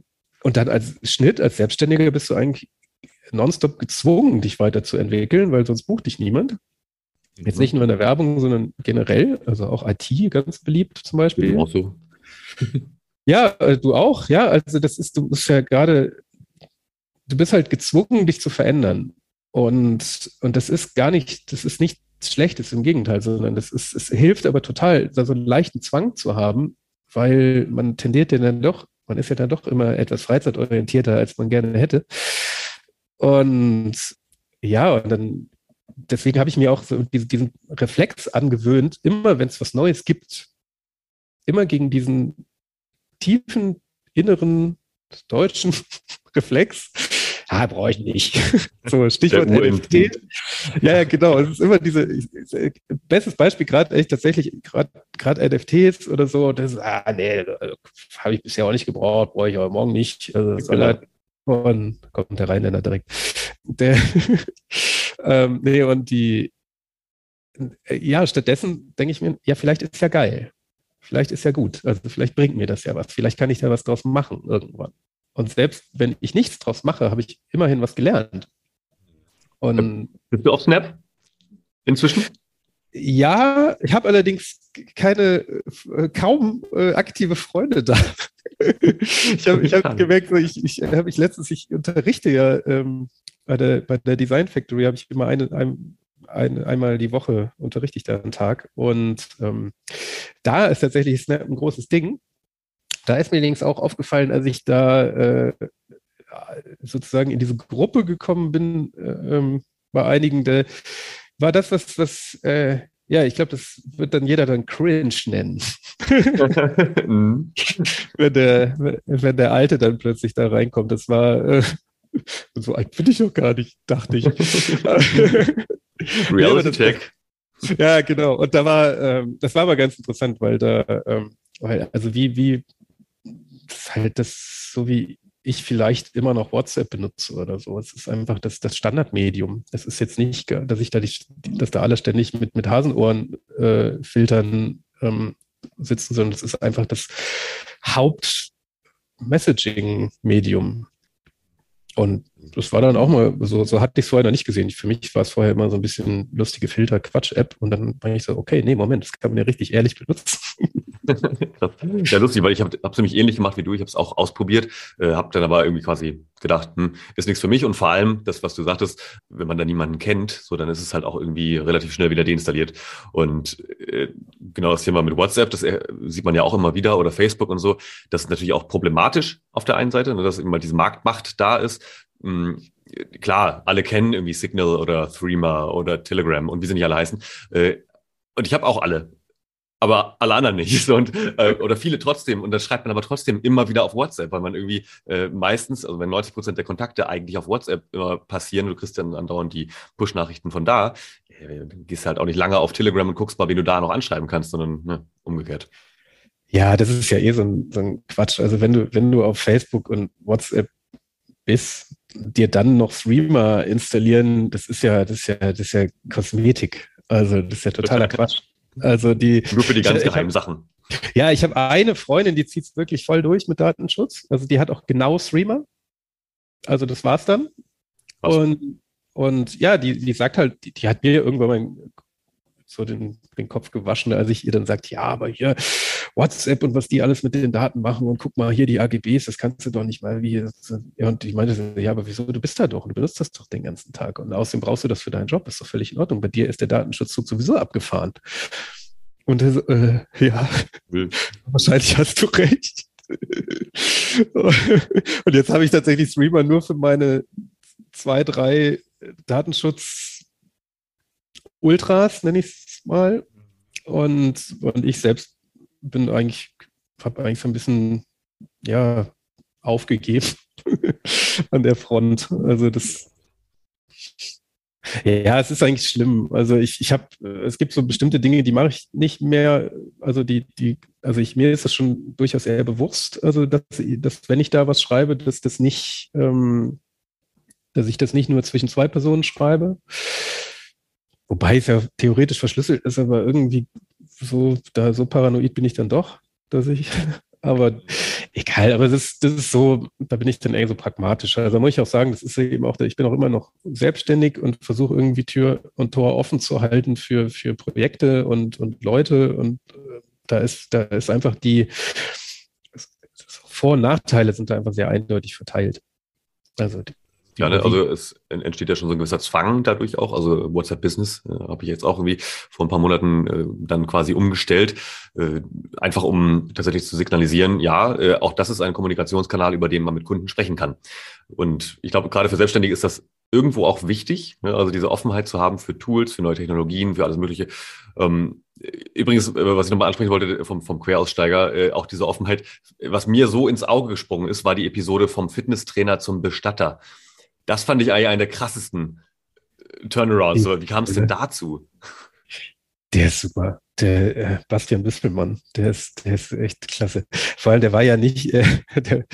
und dann als Schnitt, als Selbstständiger bist du eigentlich nonstop gezwungen, dich weiterzuentwickeln, weil sonst bucht dich niemand. Jetzt nicht nur in der Werbung, sondern generell, also auch IT ganz beliebt zum Beispiel. Auch so. ja, äh, du auch, ja. Also das ist, du bist ja gerade, du bist halt gezwungen, dich zu verändern. Und, und das ist gar nicht, das ist nicht Schlechtes, im Gegenteil, sondern das ist, es hilft aber total, da so einen leichten Zwang zu haben, weil man tendiert ja dann doch, man ist ja dann doch immer etwas freizeitorientierter, als man gerne hätte. Und ja, und dann, deswegen habe ich mir auch so diesen, diesen Reflex angewöhnt, immer wenn es was Neues gibt, immer gegen diesen tiefen inneren deutschen Reflex ah, brauche ich nicht. so, Stichwort NFT. Ja, ja, genau. Es ist immer diese, bestes Beispiel gerade echt tatsächlich, gerade NFTs oder so, das ist, ah, nee, habe ich bisher auch nicht gebraucht, brauche ich aber morgen nicht. Also, soll genau. halt, kommt der Rheinländer direkt. Der, ähm, nee, und die, ja, stattdessen denke ich mir, ja, vielleicht ist ja geil. Vielleicht ist ja gut. Also vielleicht bringt mir das ja was. Vielleicht kann ich da was draus machen irgendwann. Und selbst wenn ich nichts draus mache, habe ich immerhin was gelernt. Und Bist du auf Snap inzwischen? Ja, ich habe allerdings keine, äh, kaum äh, aktive Freunde da. ich habe hab gemerkt, ich, ich habe ich letztens, ich unterrichte ja ähm, bei, der, bei der Design Factory, habe ich immer eine, ein, ein, einmal die Woche unterrichte ich da einen Tag. Und ähm, da ist tatsächlich Snap ein großes Ding. Da ist mir allerdings auch aufgefallen, als ich da äh, sozusagen in diese Gruppe gekommen bin, äh, ähm, bei einigen, der, war das, was, was äh, ja, ich glaube, das wird dann jeder dann cringe nennen. Wenn, der, wenn der Alte dann plötzlich da reinkommt. Das war äh, so alt bin ich doch gar nicht, dachte ich. Reality Check. Ja, genau. Und da war, ähm, das war aber ganz interessant, weil da, ähm, weil, also wie, wie das ist halt das, so wie ich vielleicht immer noch WhatsApp benutze oder so. Es ist einfach das, das Standardmedium. Es ist jetzt nicht, dass ich da, die, dass da alle ständig mit, mit Hasenohren äh, filtern ähm, sitzen, sondern es ist einfach das Haupt-Messaging-Medium. Und das war dann auch mal, so, so hatte ich es vorher noch nicht gesehen. Für mich war es vorher immer so ein bisschen lustige Filter-Quatsch-App und dann war ich so, okay, nee, Moment, das kann man ja richtig ehrlich benutzen. ja, lustig, weil ich habe es nämlich ähnlich gemacht wie du. Ich habe es auch ausprobiert, äh, habe dann aber irgendwie quasi gedacht, hm, ist nichts für mich. Und vor allem, das, was du sagtest, wenn man da niemanden kennt, so dann ist es halt auch irgendwie relativ schnell wieder deinstalliert. Und äh, genau das Thema mit WhatsApp, das äh, sieht man ja auch immer wieder oder Facebook und so. Das ist natürlich auch problematisch auf der einen Seite, ne, dass immer diese Marktmacht da ist. Hm, klar, alle kennen irgendwie Signal oder Threema oder Telegram und wie sie nicht alle heißen. Äh, und ich habe auch alle aber alle anderen nicht. Und, äh, oder viele trotzdem. Und das schreibt man aber trotzdem immer wieder auf WhatsApp, weil man irgendwie äh, meistens, also wenn 90 Prozent der Kontakte eigentlich auf WhatsApp immer passieren, du kriegst dann andauernd die Push-Nachrichten von da, äh, dann gehst halt auch nicht lange auf Telegram und guckst mal, wen du da noch anschreiben kannst, sondern ne, umgekehrt. Ja, das ist ja eh so ein, so ein Quatsch. Also wenn du, wenn du auf Facebook und WhatsApp bist, dir dann noch Streamer installieren, das ist ja, das ist ja, das ist ja Kosmetik. Also das ist ja totaler Quatsch. Also die. Nur für die ganz ich, geheimen Sachen. Ja, ich habe eine Freundin, die zieht es wirklich voll durch mit Datenschutz. Also die hat auch genau Streamer. Also das war's dann. Was? Und, und ja, die, die sagt halt, die, die hat mir irgendwann mal so den, den Kopf gewaschen, als ich ihr dann sagt, ja, aber hier WhatsApp und was die alles mit den Daten machen und guck mal hier die AGBs, das kannst du doch nicht mal wie. Und ich meinte, ja, aber wieso, du bist da doch und du benutzt das doch den ganzen Tag und außerdem brauchst du das für deinen Job, ist doch völlig in Ordnung. Bei dir ist der Datenschutzzug sowieso abgefahren. Und äh, ja, wahrscheinlich hast du recht. und jetzt habe ich tatsächlich Streamer nur für meine zwei, drei Datenschutz Ultras, nenne ich es mal. Und, und ich selbst bin eigentlich, habe eigentlich so ein bisschen, ja, aufgegeben an der Front. Also das, ja, es ist eigentlich schlimm. Also ich, ich habe, es gibt so bestimmte Dinge, die mache ich nicht mehr. Also die, die, also ich, mir ist das schon durchaus eher bewusst. Also dass, dass wenn ich da was schreibe, dass das nicht, ähm, dass ich das nicht nur zwischen zwei Personen schreibe. Wobei es ja theoretisch verschlüsselt ist, aber irgendwie so, da so paranoid bin ich dann doch, dass ich, aber egal, aber das ist, das ist so, da bin ich dann eher so pragmatisch. Also muss ich auch sagen, das ist eben auch, ich bin auch immer noch selbstständig und versuche irgendwie Tür und Tor offen zu halten für, für Projekte und, und Leute und äh, da ist, da ist einfach die Vor- und Nachteile sind da einfach sehr eindeutig verteilt. Also ja, ne, also es entsteht ja schon so ein gewisser Zwang dadurch auch. Also WhatsApp Business äh, habe ich jetzt auch irgendwie vor ein paar Monaten äh, dann quasi umgestellt, äh, einfach um tatsächlich zu signalisieren, ja, äh, auch das ist ein Kommunikationskanal, über den man mit Kunden sprechen kann. Und ich glaube, gerade für Selbstständige ist das irgendwo auch wichtig, ne? also diese Offenheit zu haben für Tools, für neue Technologien, für alles Mögliche. Ähm, übrigens, äh, was ich nochmal ansprechen wollte vom, vom Queraussteiger, äh, auch diese Offenheit, was mir so ins Auge gesprungen ist, war die Episode vom Fitnesstrainer zum Bestatter. Das fand ich eigentlich einer der krassesten äh, Turnarounds. So, wie kam es denn dazu? Der ist super. Der äh, Bastian Büsselmann, der ist, der ist echt klasse. Vor allem, der war ja nicht, äh, der,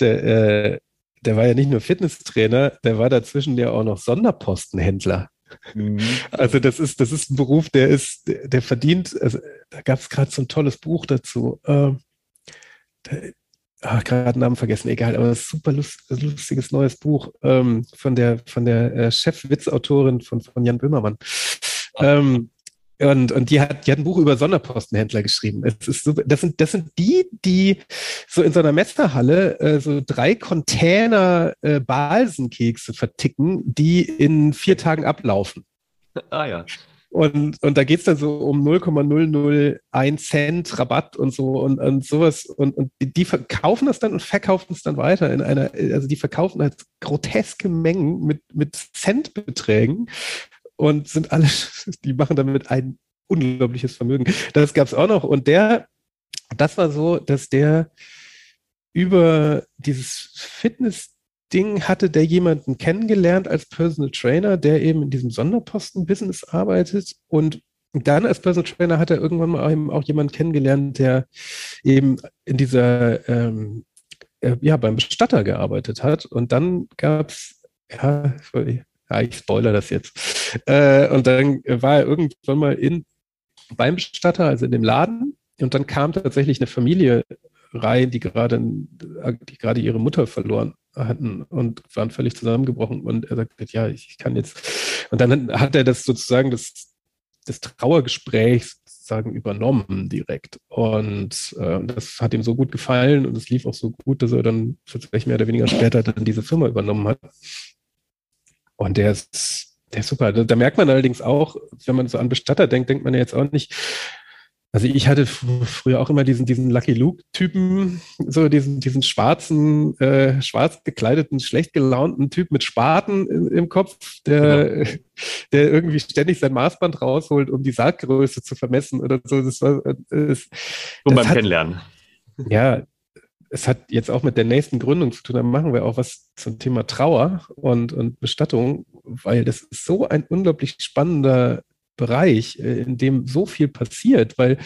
der, äh, der war ja nicht nur Fitnesstrainer, der war dazwischen ja auch noch Sonderpostenhändler. Mhm. Also das ist, das ist ein Beruf, der ist, der, der verdient, also da gab es gerade so ein tolles Buch dazu. Ähm, ah, gerade Namen vergessen, egal, aber super lust, lustiges neues Buch ähm, von der, von der äh, Chefwitzautorin von, von Jan Böhmermann. Ähm, und, und die hat, die hat ein Buch über Sonderpostenhändler geschrieben. Es ist super, das sind, das sind die, die so in so einer Messerhalle äh, so drei Container äh, Balsenkekse verticken, die in vier Tagen ablaufen. Ah ja. Und, und da geht's dann so um 0,001 Cent Rabatt und so und, und sowas. Und, und die verkaufen das dann und verkaufen es dann weiter in einer, also die verkaufen halt groteske Mengen mit, mit Centbeträgen und sind alle, die machen damit ein unglaubliches Vermögen. Das gab's auch noch. Und der, das war so, dass der über dieses Fitness Ding hatte der jemanden kennengelernt als Personal Trainer, der eben in diesem Sonderposten-Business arbeitet und dann als Personal Trainer hat er irgendwann mal eben auch jemanden kennengelernt, der eben in dieser, ähm, äh, ja, beim Bestatter gearbeitet hat. Und dann gab es, ja, ja, ich spoilere das jetzt. Äh, und dann war er irgendwann mal in, beim Bestatter, also in dem Laden. Und dann kam tatsächlich eine Familie rein, die gerade, die gerade ihre Mutter verloren hatten und waren völlig zusammengebrochen. Und er sagte, ja, ich kann jetzt. Und dann hat er das sozusagen das, das Trauergespräch sozusagen übernommen direkt. Und äh, das hat ihm so gut gefallen und es lief auch so gut, dass er dann tatsächlich mehr oder weniger später dann diese Firma übernommen hat. Und der ist, der ist super. Da, da merkt man allerdings auch, wenn man so an Bestatter denkt, denkt man ja jetzt auch nicht, also ich hatte früher auch immer diesen, diesen Lucky Luke-Typen, so diesen, diesen schwarzen, äh, schwarz gekleideten, schlecht gelaunten Typ mit Spaten im, im Kopf, der, genau. der irgendwie ständig sein Maßband rausholt, um die Sarggröße zu vermessen oder so. Das war, es, um beim hat, Kennenlernen. Ja, es hat jetzt auch mit der nächsten Gründung zu tun. Da machen wir auch was zum Thema Trauer und, und Bestattung, weil das ist so ein unglaublich spannender Bereich, äh, in dem so viel passiert, weil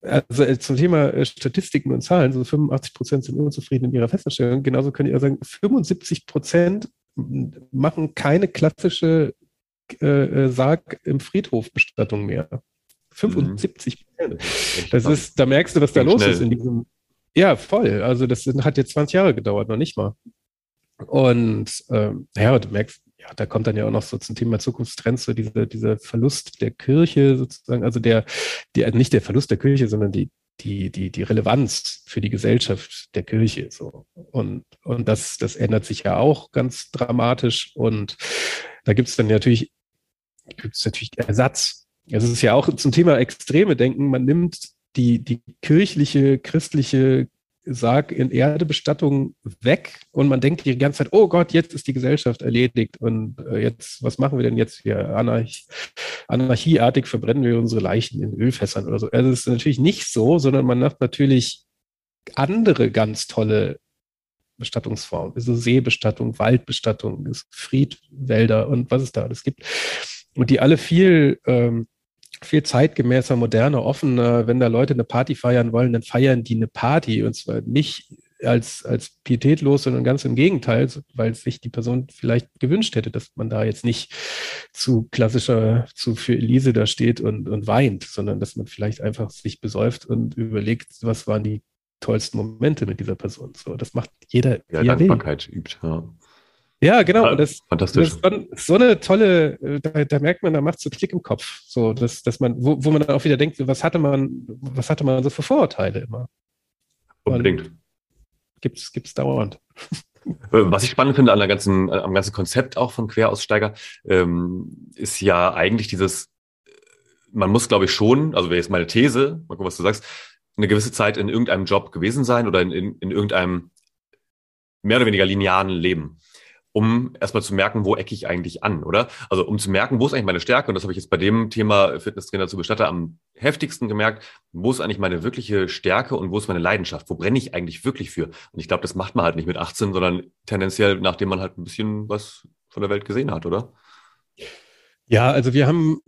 also äh, zum Thema äh, Statistiken und Zahlen, so 85 Prozent sind unzufrieden in ihrer Festanstellung. Genauso könnt ihr sagen, 75 Prozent machen keine klassische äh, Sarg im Friedhof Bestattung mehr. 75 Prozent. Mhm. Das ist, da merkst du, was da los schnell. ist in diesem. Ja, voll. Also das hat jetzt 20 Jahre gedauert, noch nicht mal. Und ähm, ja, du merkst, ja, da kommt dann ja auch noch so zum Thema Zukunftstrends, so diese, dieser Verlust der Kirche sozusagen, also der, die, nicht der Verlust der Kirche, sondern die, die, die, die Relevanz für die Gesellschaft der Kirche. So. Und, und das, das ändert sich ja auch ganz dramatisch. Und da gibt es dann natürlich, gibt's natürlich Ersatz. Es ist ja auch zum Thema extreme Denken. Man nimmt die, die kirchliche, christliche Sarg in Erdebestattung weg und man denkt die ganze Zeit, oh Gott, jetzt ist die Gesellschaft erledigt und äh, jetzt, was machen wir denn jetzt hier? Anarch anarchieartig verbrennen wir unsere Leichen in Ölfässern oder so. Also es ist natürlich nicht so, sondern man macht natürlich andere ganz tolle Bestattungsformen. Also Seebestattung, Waldbestattung, Friedwälder und was es da alles gibt. Und die alle viel ähm, viel zeitgemäßer, moderner, offener. Wenn da Leute eine Party feiern wollen, dann feiern die eine Party und zwar nicht als, als pietätlos, sondern ganz im Gegenteil, weil sich die Person vielleicht gewünscht hätte, dass man da jetzt nicht zu klassischer, zu für Elise da steht und, und weint, sondern dass man vielleicht einfach sich besäuft und überlegt, was waren die tollsten Momente mit dieser Person. So, das macht jeder. Ja, Dankbarkeit übt, ja. Ja, genau. Ja, das, Fantastisch. Das ist so eine tolle, äh, da, da merkt man, da macht es so Klick im Kopf. So, dass, dass man, wo, wo man dann auch wieder denkt, was hatte man, was hatte man so für Vorurteile immer? Unbedingt. Gibt es dauernd. Äh, was ich spannend finde an der ganzen, am ganzen Konzept auch von Queraussteiger, ähm, ist ja eigentlich dieses, man muss, glaube ich, schon, also wäre jetzt meine These, mal gucken, was du sagst, eine gewisse Zeit in irgendeinem Job gewesen sein oder in, in, in irgendeinem mehr oder weniger linearen Leben um erstmal zu merken, wo ecke ich eigentlich an, oder? Also um zu merken, wo ist eigentlich meine Stärke, und das habe ich jetzt bei dem Thema Fitnesstrainer zu Bestatter am heftigsten gemerkt, wo ist eigentlich meine wirkliche Stärke und wo ist meine Leidenschaft, wo brenne ich eigentlich wirklich für? Und ich glaube, das macht man halt nicht mit 18, sondern tendenziell, nachdem man halt ein bisschen was von der Welt gesehen hat, oder? Ja, also wir haben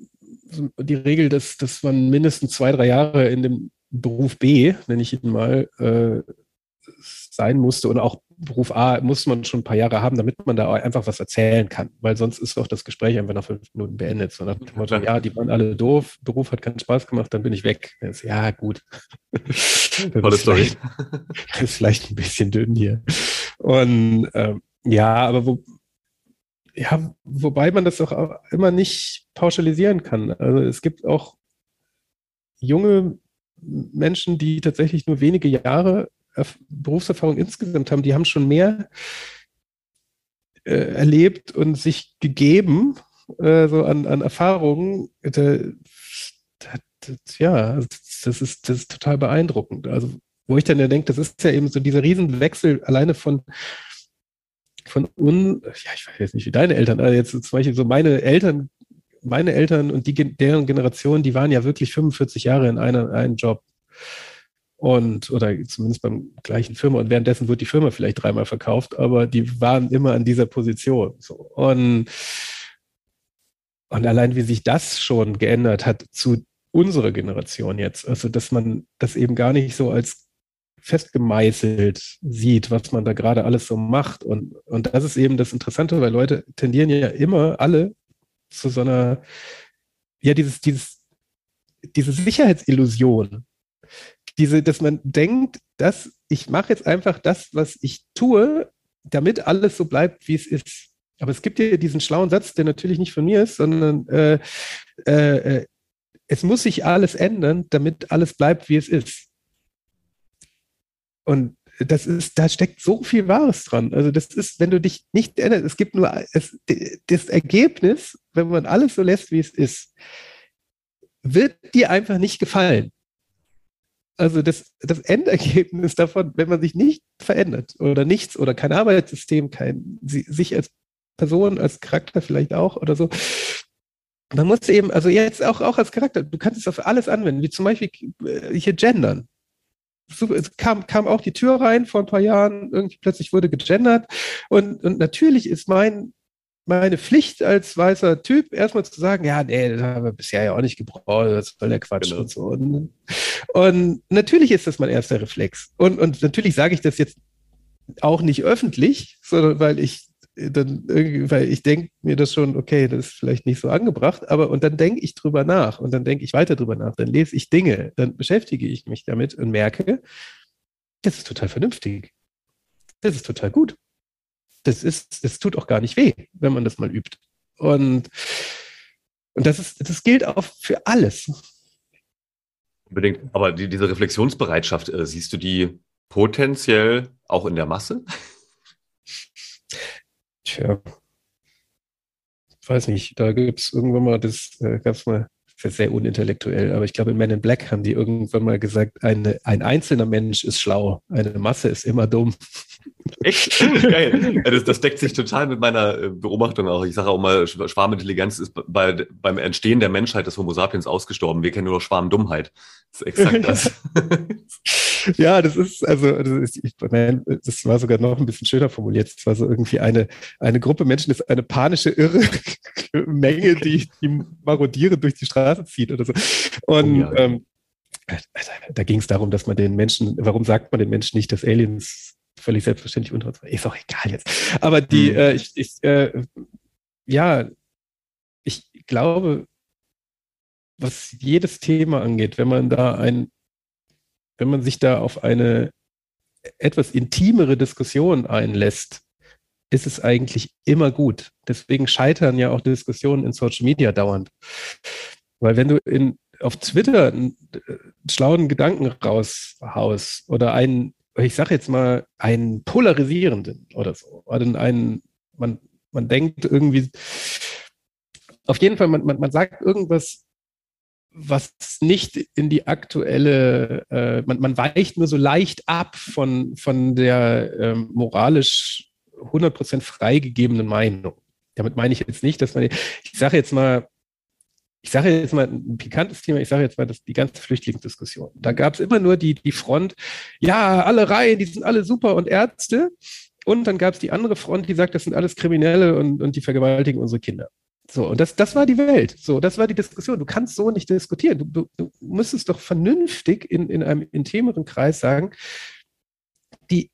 die Regel, dass, dass man mindestens zwei, drei Jahre in dem Beruf B, nenne ich ihn mal, äh, sein musste und auch Beruf A muss man schon ein paar Jahre haben, damit man da einfach was erzählen kann, weil sonst ist auch das Gespräch einfach nach fünf Minuten beendet. So nach dem Motto, ja, die waren alle doof, Beruf hat keinen Spaß gemacht, dann bin ich weg. Ist, ja, gut. Tolle Story. Das ist vielleicht ein bisschen dünn hier. Und ähm, ja, aber wo, ja, wobei man das auch immer nicht pauschalisieren kann. Also es gibt auch junge Menschen, die tatsächlich nur wenige Jahre Berufserfahrung insgesamt haben, die haben schon mehr äh, erlebt und sich gegeben, äh, so an, an Erfahrungen. Da, da, ja, das ist, das ist total beeindruckend. Also, wo ich dann ja denke, das ist ja eben so dieser Riesenwechsel alleine von, von un, ja, ich weiß jetzt nicht wie deine Eltern, aber jetzt zum Beispiel so meine Eltern, meine Eltern und die, deren Generation, die waren ja wirklich 45 Jahre in einem, einem Job und oder zumindest beim gleichen Firma und währenddessen wird die Firma vielleicht dreimal verkauft, aber die waren immer an dieser Position. So. Und, und allein wie sich das schon geändert hat zu unserer Generation jetzt, also dass man das eben gar nicht so als festgemeißelt sieht, was man da gerade alles so macht. Und, und das ist eben das Interessante, weil Leute tendieren ja immer alle zu so einer, ja, dieses, dieses, diese Sicherheitsillusion, diese, dass man denkt, dass ich mache jetzt einfach das, was ich tue, damit alles so bleibt, wie es ist. Aber es gibt ja diesen schlauen Satz, der natürlich nicht von mir ist, sondern äh, äh, äh, es muss sich alles ändern, damit alles bleibt, wie es ist. Und das ist, da steckt so viel Wahres dran. Also das ist, wenn du dich nicht änderst, es gibt nur es, das Ergebnis, wenn man alles so lässt, wie es ist, wird dir einfach nicht gefallen. Also das, das Endergebnis davon, wenn man sich nicht verändert oder nichts oder kein Arbeitssystem, kein sich als Person, als Charakter vielleicht auch oder so. Man muss eben, also jetzt auch, auch als Charakter, du kannst es auf alles anwenden, wie zum Beispiel äh, hier gendern. Es kam, kam auch die Tür rein vor ein paar Jahren, irgendwie plötzlich wurde gegendert. Und, und natürlich ist mein meine Pflicht als weißer Typ, erstmal zu sagen, ja, nee, das haben wir bisher ja auch nicht gebraucht, das soll der Quatsch genau. und so. Und, und, natürlich ist das mein erster Reflex. Und, und natürlich sage ich das jetzt auch nicht öffentlich, sondern weil ich dann irgendwie, weil ich denke mir das schon, okay, das ist vielleicht nicht so angebracht, aber und dann denke ich drüber nach und dann denke ich weiter drüber nach, dann lese ich Dinge, dann beschäftige ich mich damit und merke, das ist total vernünftig. Das ist total gut das ist, das tut auch gar nicht weh, wenn man das mal übt. Und, und das ist, das gilt auch für alles. Unbedingt. Aber die, diese Reflexionsbereitschaft, äh, siehst du die potenziell auch in der Masse? Tja, ich weiß nicht, da gibt es irgendwann mal, das äh, gab es mal ist sehr unintellektuell, aber ich glaube, in Men in Black haben die irgendwann mal gesagt, eine, ein einzelner Mensch ist schlau, eine Masse ist immer dumm. Echt? Geil. Das, das, deckt sich total mit meiner äh, Beobachtung auch. Ich sage auch mal, Schwarmintelligenz ist bei, beim Entstehen der Menschheit des Homo sapiens ausgestorben. Wir kennen nur noch Schwarmdummheit. Das ist exakt das. ja, das ist, also, das, ist, ich, das war sogar noch ein bisschen schöner formuliert. Es war so irgendwie eine, eine Gruppe Menschen ist eine panische, irre Menge, die, die marodierend durch die Straße zieht oder so. Und oh, ja. ähm, da ging es darum, dass man den Menschen, warum sagt man den Menschen nicht, dass Aliens völlig selbstverständlich unter uns Ist auch egal jetzt. Aber die, mhm. äh, ich, ich äh, ja, ich glaube, was jedes Thema angeht, wenn man da ein, wenn man sich da auf eine etwas intimere Diskussion einlässt, ist es eigentlich immer gut. Deswegen scheitern ja auch Diskussionen in Social Media dauernd. Weil wenn du in, auf Twitter einen schlauen Gedanken raushaust oder einen ich sage jetzt mal, einen polarisierenden oder so. Oder einen, man, man denkt irgendwie, auf jeden Fall, man, man, man sagt irgendwas, was nicht in die aktuelle, äh, man, man weicht nur so leicht ab von, von der ähm, moralisch 100% freigegebenen Meinung. Damit meine ich jetzt nicht, dass man, ich sage jetzt mal, ich sage jetzt mal ein pikantes Thema, ich sage jetzt mal das, die ganze Flüchtlingsdiskussion. Da gab es immer nur die, die Front, ja, alle Reihen, die sind alle super und Ärzte. Und dann gab es die andere Front, die sagt, das sind alles Kriminelle und, und die vergewaltigen unsere Kinder. So, und das, das war die Welt. So, das war die Diskussion. Du kannst so nicht diskutieren. Du, du, du müsstest doch vernünftig in, in einem intimeren Kreis sagen, die,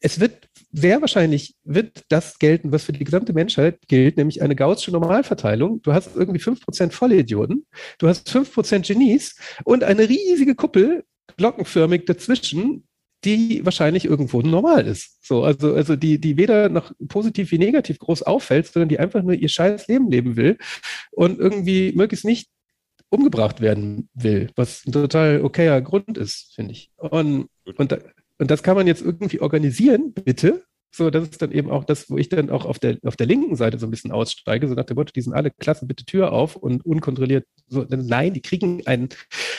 es wird sehr wahrscheinlich wird das gelten, was für die gesamte Menschheit gilt, nämlich eine gaußsche Normalverteilung. Du hast irgendwie 5% Vollidioten, du hast 5% Genies und eine riesige Kuppel glockenförmig dazwischen, die wahrscheinlich irgendwo normal ist. So, also, also die, die weder noch positiv wie negativ groß auffällt, sondern die einfach nur ihr scheiß Leben leben will und irgendwie möglichst nicht umgebracht werden will, was ein total okayer Grund ist, finde ich. Und, und da, und das kann man jetzt irgendwie organisieren, bitte. So, das ist dann eben auch das, wo ich dann auch auf der, auf der linken Seite so ein bisschen aussteige, so nach dem Motto, die sind alle Klassen, bitte Tür auf und unkontrolliert. So, nein, die kriegen einen,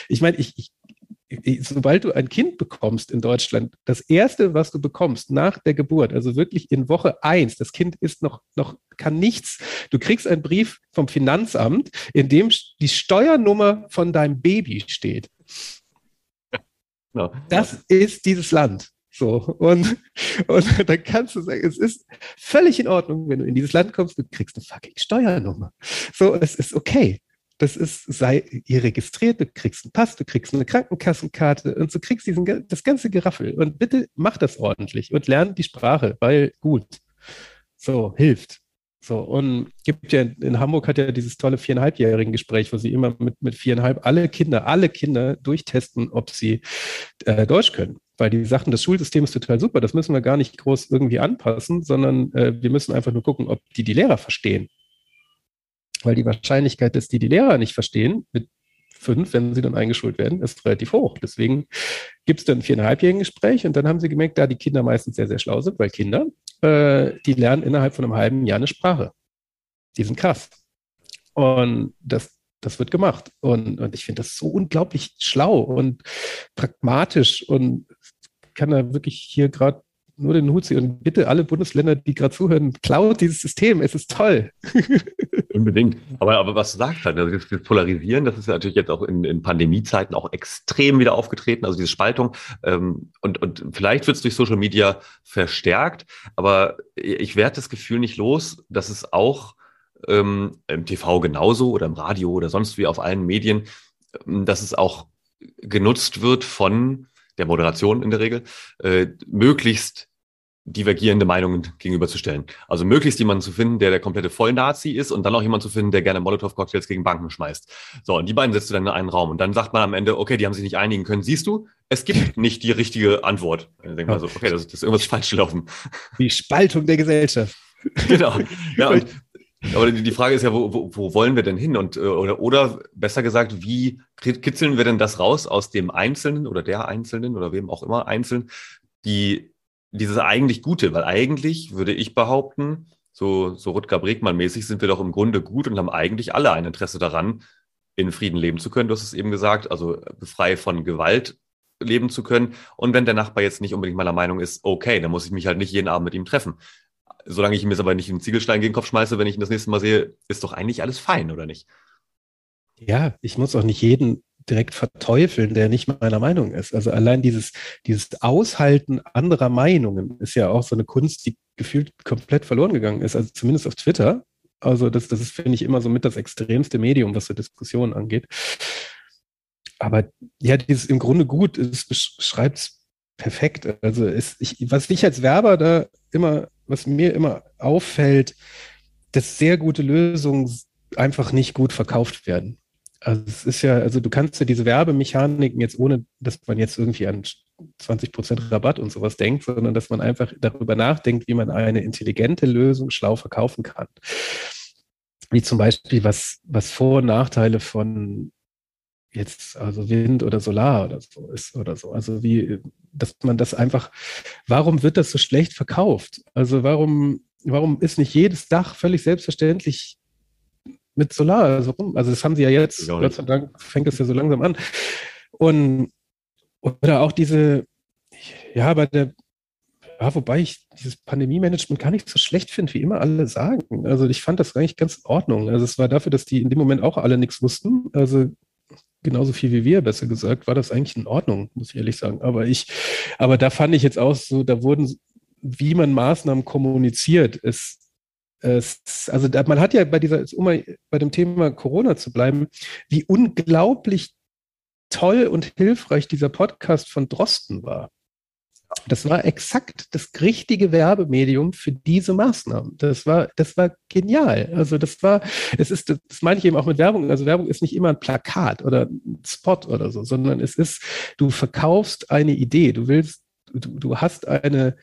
ich meine, ich, ich, sobald du ein Kind bekommst in Deutschland, das erste, was du bekommst nach der Geburt, also wirklich in Woche eins, das Kind ist noch, noch, kann nichts. Du kriegst einen Brief vom Finanzamt, in dem die Steuernummer von deinem Baby steht. Genau. Das ist dieses Land. So, und, und dann kannst du sagen, es ist völlig in Ordnung, wenn du in dieses Land kommst, du kriegst eine fucking Steuernummer. So, es ist okay. Das ist, sei ihr registriert, du kriegst einen Pass, du kriegst eine Krankenkassenkarte und du kriegst diesen, das ganze Geraffel. Und bitte mach das ordentlich und lern die Sprache, weil gut. So, hilft. So, und gibt ja in Hamburg hat ja dieses tolle viereinhalbjährigen Gespräch, wo sie immer mit, mit viereinhalb alle Kinder, alle Kinder durchtesten, ob sie äh, Deutsch können. Weil die Sachen, das Schulsystem ist total super, das müssen wir gar nicht groß irgendwie anpassen, sondern äh, wir müssen einfach nur gucken, ob die die Lehrer verstehen. Weil die Wahrscheinlichkeit, dass die die Lehrer nicht verstehen, mit fünf, wenn sie dann eingeschult werden, ist relativ hoch. Deswegen gibt es dann ein viereinhalbjährigen Gespräch und dann haben sie gemerkt, da die Kinder meistens sehr, sehr schlau sind, weil Kinder äh, die lernen innerhalb von einem halben Jahr eine Sprache. Die sind krass. Und das, das wird gemacht. Und, und ich finde das so unglaublich schlau und pragmatisch und kann da wirklich hier gerade nur den Hut ziehen. Und bitte alle Bundesländer, die gerade zuhören, klaut dieses System. Es ist toll. Unbedingt. Aber, aber was du sagst halt, also das Polarisieren, das ist ja natürlich jetzt auch in, in Pandemiezeiten auch extrem wieder aufgetreten, also diese Spaltung. Ähm, und, und vielleicht wird es durch Social Media verstärkt, aber ich werde das Gefühl nicht los, dass es auch ähm, im TV genauso oder im Radio oder sonst wie auf allen Medien, ähm, dass es auch genutzt wird von der Moderation in der Regel, äh, möglichst divergierende Meinungen gegenüberzustellen. Also möglichst jemanden zu finden, der der komplette Vollnazi ist und dann auch jemanden zu finden, der gerne Molotow-Cocktails gegen Banken schmeißt. So, und die beiden setzt du dann in einen Raum und dann sagt man am Ende, okay, die haben sich nicht einigen können. Siehst du, es gibt nicht die richtige Antwort. Dann denkt man so, okay, das, ist irgendwas falsch gelaufen. Die Spaltung der Gesellschaft. Genau. Ja, und Aber die, Frage ist ja, wo, wo, wo wollen wir denn hin? Und, äh, oder, oder besser gesagt, wie kitzeln wir denn das raus aus dem Einzelnen oder der Einzelnen oder wem auch immer Einzelnen, die dieses eigentlich Gute? Weil eigentlich würde ich behaupten, so, so Rutger Bregmann-mäßig sind wir doch im Grunde gut und haben eigentlich alle ein Interesse daran, in Frieden leben zu können. Du hast es eben gesagt, also frei von Gewalt leben zu können. Und wenn der Nachbar jetzt nicht unbedingt meiner Meinung ist, okay, dann muss ich mich halt nicht jeden Abend mit ihm treffen solange ich ihm jetzt aber nicht einen Ziegelstein gegen den Kopf schmeiße, wenn ich ihn das nächste Mal sehe, ist doch eigentlich alles fein, oder nicht? Ja, ich muss auch nicht jeden direkt verteufeln, der nicht meiner Meinung ist. Also allein dieses, dieses Aushalten anderer Meinungen ist ja auch so eine Kunst, die gefühlt komplett verloren gegangen ist. Also zumindest auf Twitter. Also das, das ist, finde ich, immer so mit das extremste Medium, was so Diskussionen angeht. Aber ja, dieses im Grunde gut, es beschreibt es perfekt. Also ist, ich, was ich als Werber da immer was mir immer auffällt, dass sehr gute Lösungen einfach nicht gut verkauft werden. Also es ist ja, also du kannst ja diese Werbemechaniken jetzt ohne, dass man jetzt irgendwie an 20 Prozent Rabatt und sowas denkt, sondern dass man einfach darüber nachdenkt, wie man eine intelligente Lösung schlau verkaufen kann. Wie zum Beispiel, was, was Vor- und Nachteile von jetzt also Wind oder Solar oder so ist oder so. Also wie, dass man das einfach, warum wird das so schlecht verkauft? Also warum, warum ist nicht jedes Dach völlig selbstverständlich mit Solar? Also, also das haben sie ja jetzt, Gott sei Dank fängt es ja so langsam an. Und oder auch diese, ja, bei der, ja, wobei ich dieses Pandemie-Management gar nicht so schlecht finde, wie immer alle sagen. Also ich fand das eigentlich ganz in Ordnung. Also es war dafür, dass die in dem Moment auch alle nichts wussten. Also genauso viel wie wir, besser gesagt, war das eigentlich in Ordnung, muss ich ehrlich sagen. Aber ich, aber da fand ich jetzt auch so, da wurden, wie man Maßnahmen kommuniziert, ist, es, also da, man hat ja bei dieser, um mal bei dem Thema Corona zu bleiben, wie unglaublich toll und hilfreich dieser Podcast von Drosten war. Das war exakt das richtige Werbemedium für diese Maßnahmen. Das war, das war genial. Also das war, es ist, das meine ich eben auch mit Werbung. Also Werbung ist nicht immer ein Plakat oder ein Spot oder so, sondern es ist, du verkaufst eine Idee. Du willst, du, du hast eine,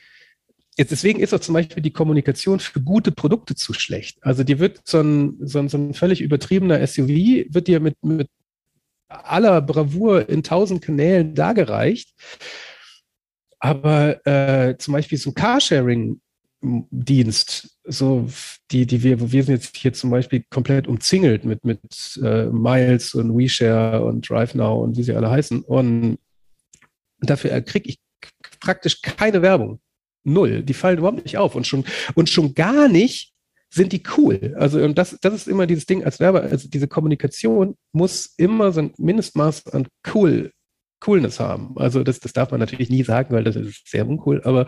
Jetzt deswegen ist auch zum Beispiel die Kommunikation für gute Produkte zu schlecht. Also die wird so ein, so ein, so ein völlig übertriebener SUV, wird dir mit, mit aller Bravour in tausend Kanälen dargereicht. Aber äh, zum Beispiel so ein Carsharing-Dienst, so die, die wir, wir sind jetzt hier zum Beispiel komplett umzingelt mit, mit äh, Miles und WeShare und DriveNow und wie sie alle heißen. Und dafür kriege ich praktisch keine Werbung. Null. Die fallen überhaupt nicht auf. Und schon, und schon gar nicht sind die cool. Also, und das, das ist immer dieses Ding als Werber, also diese Kommunikation muss immer so ein Mindestmaß an cool Coolness haben. Also das, das darf man natürlich nie sagen, weil das ist sehr uncool, aber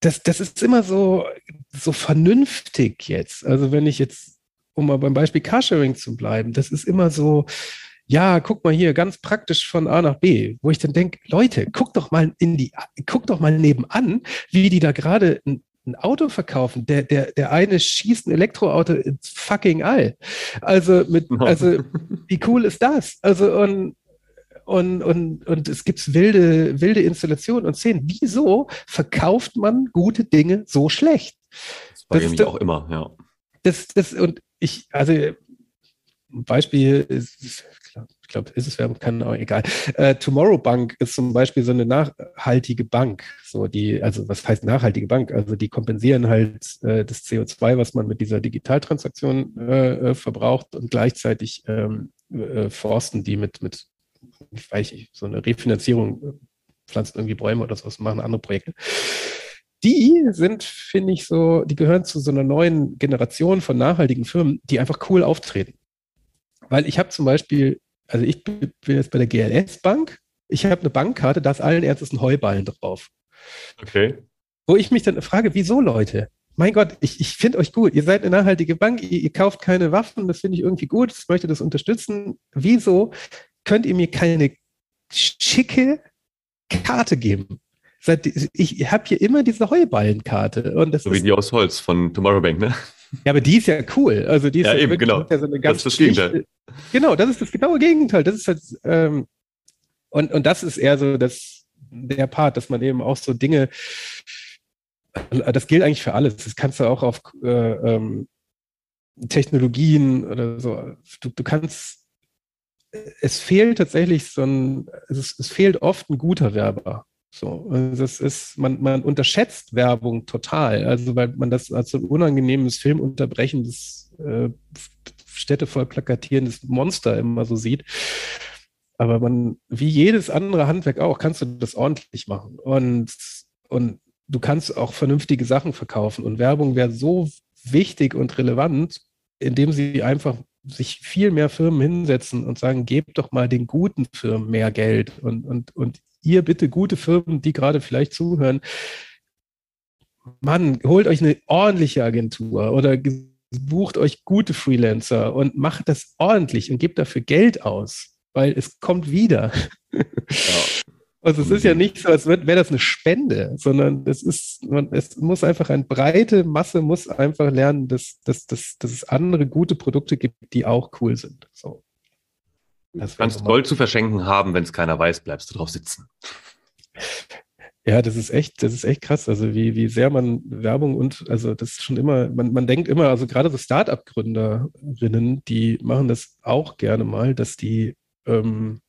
das, das ist immer so, so vernünftig jetzt. Also wenn ich jetzt, um mal beim Beispiel Carsharing zu bleiben, das ist immer so, ja, guck mal hier, ganz praktisch von A nach B, wo ich dann denke, Leute, guck doch mal in die, guck doch mal nebenan, wie die da gerade ein, ein Auto verkaufen. Der, der, der eine schießt ein Elektroauto ins fucking All. Also mit, also, wie cool ist das? Also, und und, und, und es gibt wilde, wilde Installationen und Szenen. Wieso verkauft man gute Dinge so schlecht? Das war das, das, auch immer, ja. Das, das, und ich, also Beispiel ist, ich glaube, ist es Werbung, kann auch egal. Äh, Tomorrow Bank ist zum Beispiel so eine nachhaltige Bank. So die, also was heißt nachhaltige Bank? Also die kompensieren halt äh, das CO2, was man mit dieser Digitaltransaktion äh, äh verbraucht und gleichzeitig ähm, äh, forsten die mit, mit ich weiß nicht, so eine Refinanzierung, äh, pflanzen irgendwie Bäume oder sowas, machen andere Projekte. Die sind, finde ich, so, die gehören zu so einer neuen Generation von nachhaltigen Firmen, die einfach cool auftreten. Weil ich habe zum Beispiel, also ich bin jetzt bei der GLS Bank, ich habe eine Bankkarte, da ist allen Ernstes ein Heuballen drauf. Okay. Wo ich mich dann frage, wieso Leute? Mein Gott, ich, ich finde euch gut. Ihr seid eine nachhaltige Bank, ihr, ihr kauft keine Waffen, das finde ich irgendwie gut, ich möchte das unterstützen. Wieso könnt ihr mir keine schicke Karte geben? Ich habe hier immer diese Heuballenkarte. Und das so wie die aus Holz von Tomorrow Bank, ne? Ja, aber die ist ja cool. Also die ist ja, ja eben, wirklich, genau. Ja so eine ganz das ist das Gegenteil. Genau, das ist das genaue Gegenteil. Das ist halt, ähm, und, und das ist eher so das, der Part, dass man eben auch so Dinge, das gilt eigentlich für alles. Das kannst du auch auf, äh, ähm, Technologien oder so. Du, du kannst, es fehlt tatsächlich so ein, es, es fehlt oft ein guter Werber. So, also das ist, man, man unterschätzt Werbung total, also weil man das als so ein unangenehmes Filmunterbrechendes, äh, Städte voll plakatierendes Monster immer so sieht. Aber man, wie jedes andere Handwerk auch, kannst du das ordentlich machen. Und, und du kannst auch vernünftige Sachen verkaufen. Und Werbung wäre so wichtig und relevant, indem sie einfach sich viel mehr Firmen hinsetzen und sagen, gebt doch mal den guten Firmen mehr Geld und, und, und ihr bitte gute Firmen, die gerade vielleicht zuhören, Mann, holt euch eine ordentliche Agentur oder bucht euch gute Freelancer und macht das ordentlich und gebt dafür Geld aus, weil es kommt wieder. Ja. Also es ist ja nicht so, als wäre das eine Spende, sondern es ist, man, es muss einfach eine breite Masse muss einfach lernen, dass, dass, dass, dass es andere gute Produkte gibt, die auch cool sind. So. du kannst Gold zu verschenken haben, wenn es keiner weiß, bleibst du drauf sitzen. Ja, das ist echt, das ist echt krass. Also wie, wie sehr man Werbung und, also das ist schon immer, man, man denkt immer, also gerade so Start-up-Gründerinnen, die machen das auch gerne mal, dass die ähm,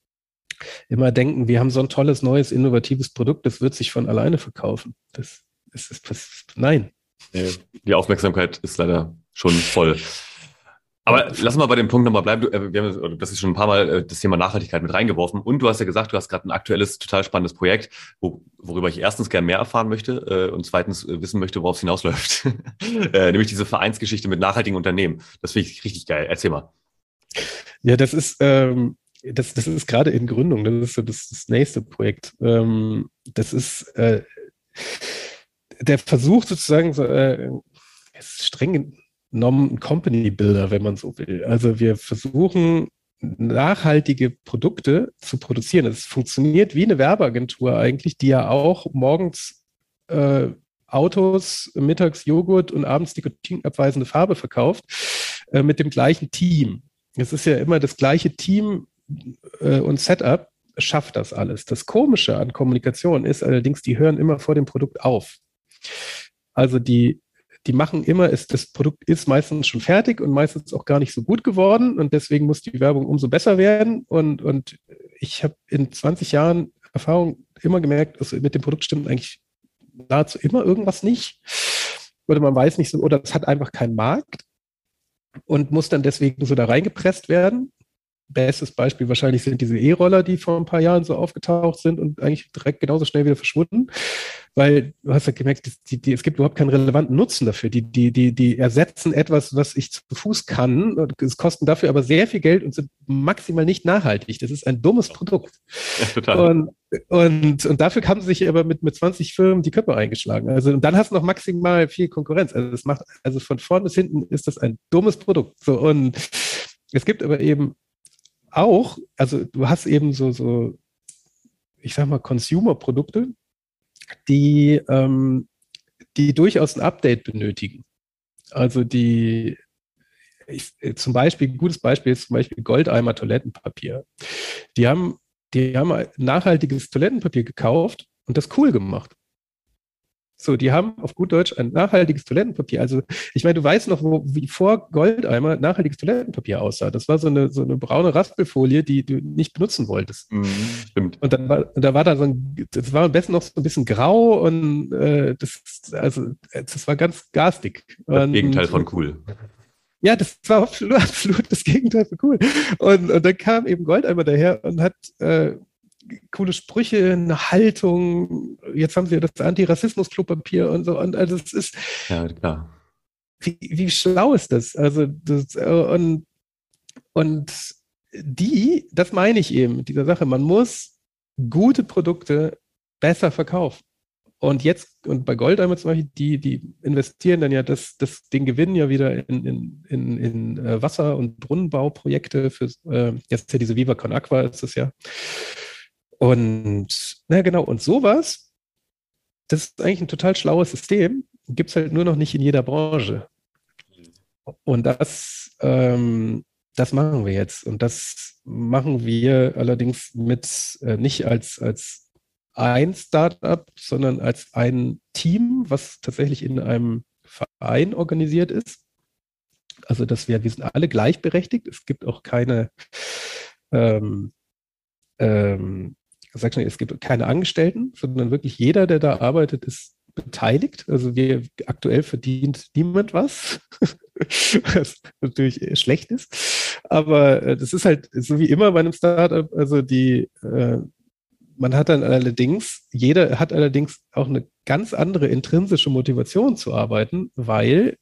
immer denken, wir haben so ein tolles, neues, innovatives Produkt, das wird sich von alleine verkaufen. Das, das ist, das, nein. Die Aufmerksamkeit ist leider schon voll. Aber lass mal bei dem Punkt nochmal bleiben. Du, äh, wir haben, das ist schon ein paar Mal äh, das Thema Nachhaltigkeit mit reingeworfen. Und du hast ja gesagt, du hast gerade ein aktuelles, total spannendes Projekt, wo, worüber ich erstens gern mehr erfahren möchte äh, und zweitens wissen möchte, worauf es hinausläuft. nämlich diese Vereinsgeschichte mit nachhaltigen Unternehmen. Das finde ich richtig geil. Erzähl mal. Ja, das ist, ähm, das, das ist gerade in Gründung, das ist so das, das nächste Projekt. Ähm, das ist äh, der Versuch sozusagen, so, äh, streng genommen ein Company Builder, wenn man so will. Also wir versuchen nachhaltige Produkte zu produzieren. Es funktioniert wie eine Werbeagentur eigentlich, die ja auch morgens äh, Autos, mittags Joghurt und abends nikotinabweisende Farbe verkauft, äh, mit dem gleichen Team. Es ist ja immer das gleiche Team, äh, und Setup schafft das alles. Das Komische an Kommunikation ist allerdings, die hören immer vor dem Produkt auf. Also die, die machen immer, ist, das Produkt ist meistens schon fertig und meistens auch gar nicht so gut geworden und deswegen muss die Werbung umso besser werden. Und, und ich habe in 20 Jahren Erfahrung immer gemerkt, also mit dem Produkt stimmt eigentlich nahezu immer irgendwas nicht. Oder man weiß nicht so, oder es hat einfach keinen Markt und muss dann deswegen so da reingepresst werden bestes Beispiel wahrscheinlich sind diese E-Roller, die vor ein paar Jahren so aufgetaucht sind und eigentlich direkt genauso schnell wieder verschwunden, weil du hast ja gemerkt, die, die, es gibt überhaupt keinen relevanten Nutzen dafür. Die, die, die, die ersetzen etwas, was ich zu Fuß kann, es kosten dafür aber sehr viel Geld und sind maximal nicht nachhaltig. Das ist ein dummes Produkt. Ja, total. Und, und, und dafür haben sie sich aber mit, mit 20 Firmen die Köpfe eingeschlagen. Also, und dann hast du noch maximal viel Konkurrenz. Also, das macht, also von vorn bis hinten ist das ein dummes Produkt. So, und es gibt aber eben auch, also du hast eben so, so ich sag mal, Consumer-Produkte, die, ähm, die durchaus ein Update benötigen. Also die, ich, zum Beispiel, ein gutes Beispiel ist zum Beispiel Goldeimer Toilettenpapier. Die haben, die haben nachhaltiges Toilettenpapier gekauft und das cool gemacht. So, die haben auf gut Deutsch ein nachhaltiges Toilettenpapier. Also, ich meine, du weißt noch, wo, wie vor Goldeimer nachhaltiges Toilettenpapier aussah. Das war so eine, so eine braune Raspelfolie, die du nicht benutzen wolltest. Mhm, stimmt. Und dann war, da war da so ein, das war am besten noch so ein bisschen grau und äh, das, also, das war ganz garstig. Das und, Gegenteil von cool. Ja, das war absolut, absolut das Gegenteil von cool. Und, und dann kam eben Goldeimer daher und hat äh, coole Sprüche, eine Haltung. Jetzt haben sie ja das Antirassismus-Klopapier und so. Und also es ist. Ja, klar. Wie, wie schlau ist das? Also, das, und, und die, das meine ich eben mit dieser Sache. Man muss gute Produkte besser verkaufen. Und jetzt, und bei Goldeimer zum Beispiel, die, die investieren dann ja das, das, den Gewinn ja wieder in, in, in, in äh, Wasser- und Brunnenbauprojekte für, äh, jetzt ja diese Viva Con Aqua ist es ja. Und, na genau, und sowas, das ist eigentlich ein total schlaues System, gibt es halt nur noch nicht in jeder Branche. Und das, ähm, das machen wir jetzt. Und das machen wir allerdings mit äh, nicht als, als ein Startup, sondern als ein Team, was tatsächlich in einem Verein organisiert ist. Also, dass wir, wir sind alle gleichberechtigt. Es gibt auch keine, ähm, ähm, sag schon, es gibt keine Angestellten, sondern wirklich jeder, der da arbeitet, ist beteiligt. Also wir aktuell verdient niemand was, was natürlich schlecht ist. Aber äh, das ist halt so wie immer bei einem Startup. Also die, äh, man hat dann allerdings, jeder hat allerdings auch eine ganz andere intrinsische Motivation zu arbeiten, weil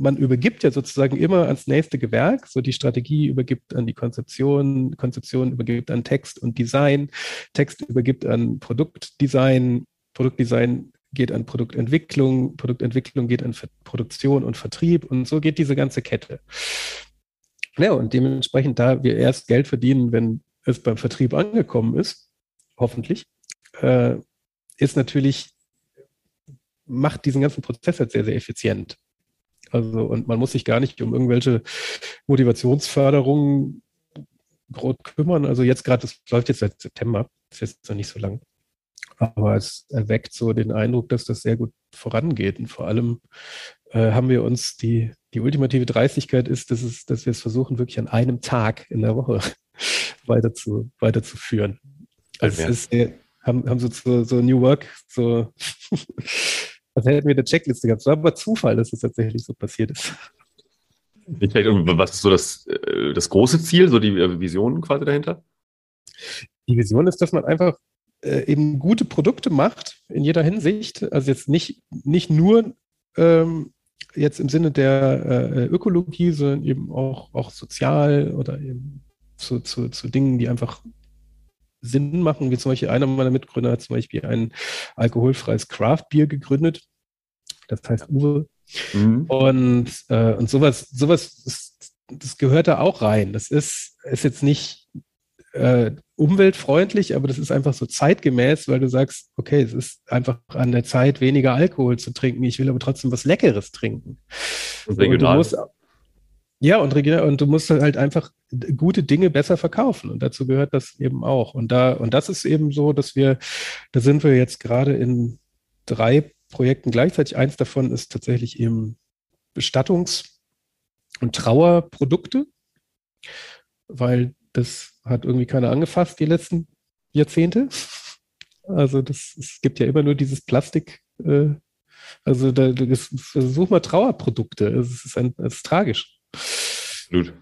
man übergibt ja sozusagen immer ans nächste Gewerk, so die Strategie übergibt an die Konzeption, Konzeption übergibt an Text und Design, Text übergibt an Produktdesign, Produktdesign geht an Produktentwicklung, Produktentwicklung geht an Produktion und Vertrieb und so geht diese ganze Kette. Ja, und dementsprechend, da wir erst Geld verdienen, wenn es beim Vertrieb angekommen ist, hoffentlich, äh, ist natürlich, macht diesen ganzen Prozess halt sehr, sehr effizient. Also, und man muss sich gar nicht um irgendwelche Motivationsförderungen groß kümmern. Also jetzt gerade, das läuft jetzt seit September, ist jetzt noch nicht so lang. Aber es erweckt so den Eindruck, dass das sehr gut vorangeht. Und vor allem äh, haben wir uns die, die ultimative Dreistigkeit ist, dass, es, dass wir es versuchen, wirklich an einem Tag in der Woche weiter zu, weiterzuführen. Also es ist, haben, haben so, so, so New Work, so als hätten wir eine Checkliste gehabt. Es war aber Zufall, dass es tatsächlich so passiert ist. Was ist so das, äh, das große Ziel, so die äh, Vision quasi dahinter? Die Vision ist, dass man einfach äh, eben gute Produkte macht in jeder Hinsicht. Also jetzt nicht, nicht nur ähm, jetzt im Sinne der äh, Ökologie, sondern eben auch, auch sozial oder eben zu, zu, zu Dingen, die einfach Sinn machen, wie zum Beispiel einer meiner Mitgründer hat zum Beispiel ein alkoholfreies Craft-Bier gegründet. Das heißt Uwe. Mhm. Und, äh, und sowas, sowas, ist, das gehört da auch rein. Das ist, ist jetzt nicht äh, umweltfreundlich, aber das ist einfach so zeitgemäß, weil du sagst, okay, es ist einfach an der Zeit, weniger Alkohol zu trinken. Ich will aber trotzdem was Leckeres trinken. Und regional. Und ja, und und du musst halt einfach gute Dinge besser verkaufen. Und dazu gehört das eben auch. Und da, und das ist eben so, dass wir, da sind wir jetzt gerade in drei Projekten gleichzeitig. Eins davon ist tatsächlich eben Bestattungs- und Trauerprodukte, weil das hat irgendwie keiner angefasst die letzten Jahrzehnte. Also das, es gibt ja immer nur dieses Plastik. Äh, also da, das, such mal Trauerprodukte. Es ist, ein, es ist tragisch. Absolut.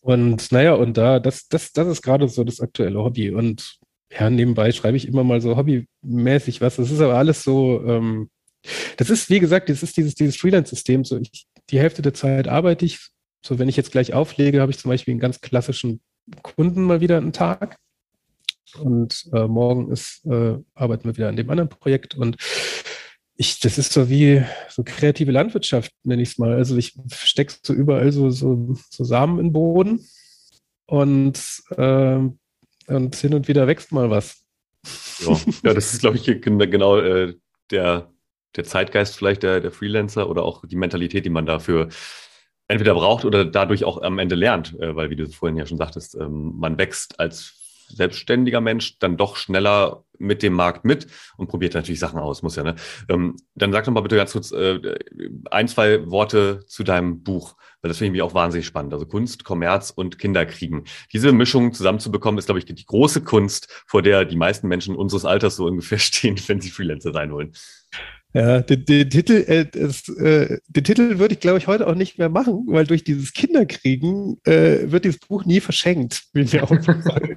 Und naja, und da, das, das, das ist gerade so das aktuelle Hobby. Und ja, nebenbei schreibe ich immer mal so hobbymäßig was. Das ist aber alles so, ähm, das ist, wie gesagt, das ist dieses, dieses Freelance-System. So, ich, die Hälfte der Zeit arbeite ich. So, wenn ich jetzt gleich auflege, habe ich zum Beispiel einen ganz klassischen Kunden mal wieder einen Tag. Und äh, morgen ist, äh, arbeiten wir wieder an dem anderen Projekt. Und ich, das ist so wie so kreative Landwirtschaft, nenne ich es mal. Also ich stecke so überall so, so, so Samen in den Boden und, äh, und hin und wieder wächst mal was. Ja, ja das ist, glaube ich, genau äh, der, der Zeitgeist vielleicht der, der Freelancer oder auch die Mentalität, die man dafür entweder braucht oder dadurch auch am Ende lernt, äh, weil, wie du vorhin ja schon sagtest, ähm, man wächst als selbstständiger Mensch dann doch schneller mit dem Markt mit und probiert natürlich Sachen aus, muss ja, ne? Ähm, dann sag doch mal bitte ganz kurz äh, ein, zwei Worte zu deinem Buch, weil das finde ich auch wahnsinnig spannend. Also Kunst, Kommerz und Kinderkriegen. Diese Mischung zusammenzubekommen, ist, glaube ich, die große Kunst, vor der die meisten Menschen unseres Alters so ungefähr stehen, wenn sie Freelancer sein wollen. Ja, den, den Titel, äh, das, äh, den Titel würde ich, glaube ich, heute auch nicht mehr machen, weil durch dieses Kinderkriegen äh, wird dieses Buch nie verschenkt, wie mir aufgefallen.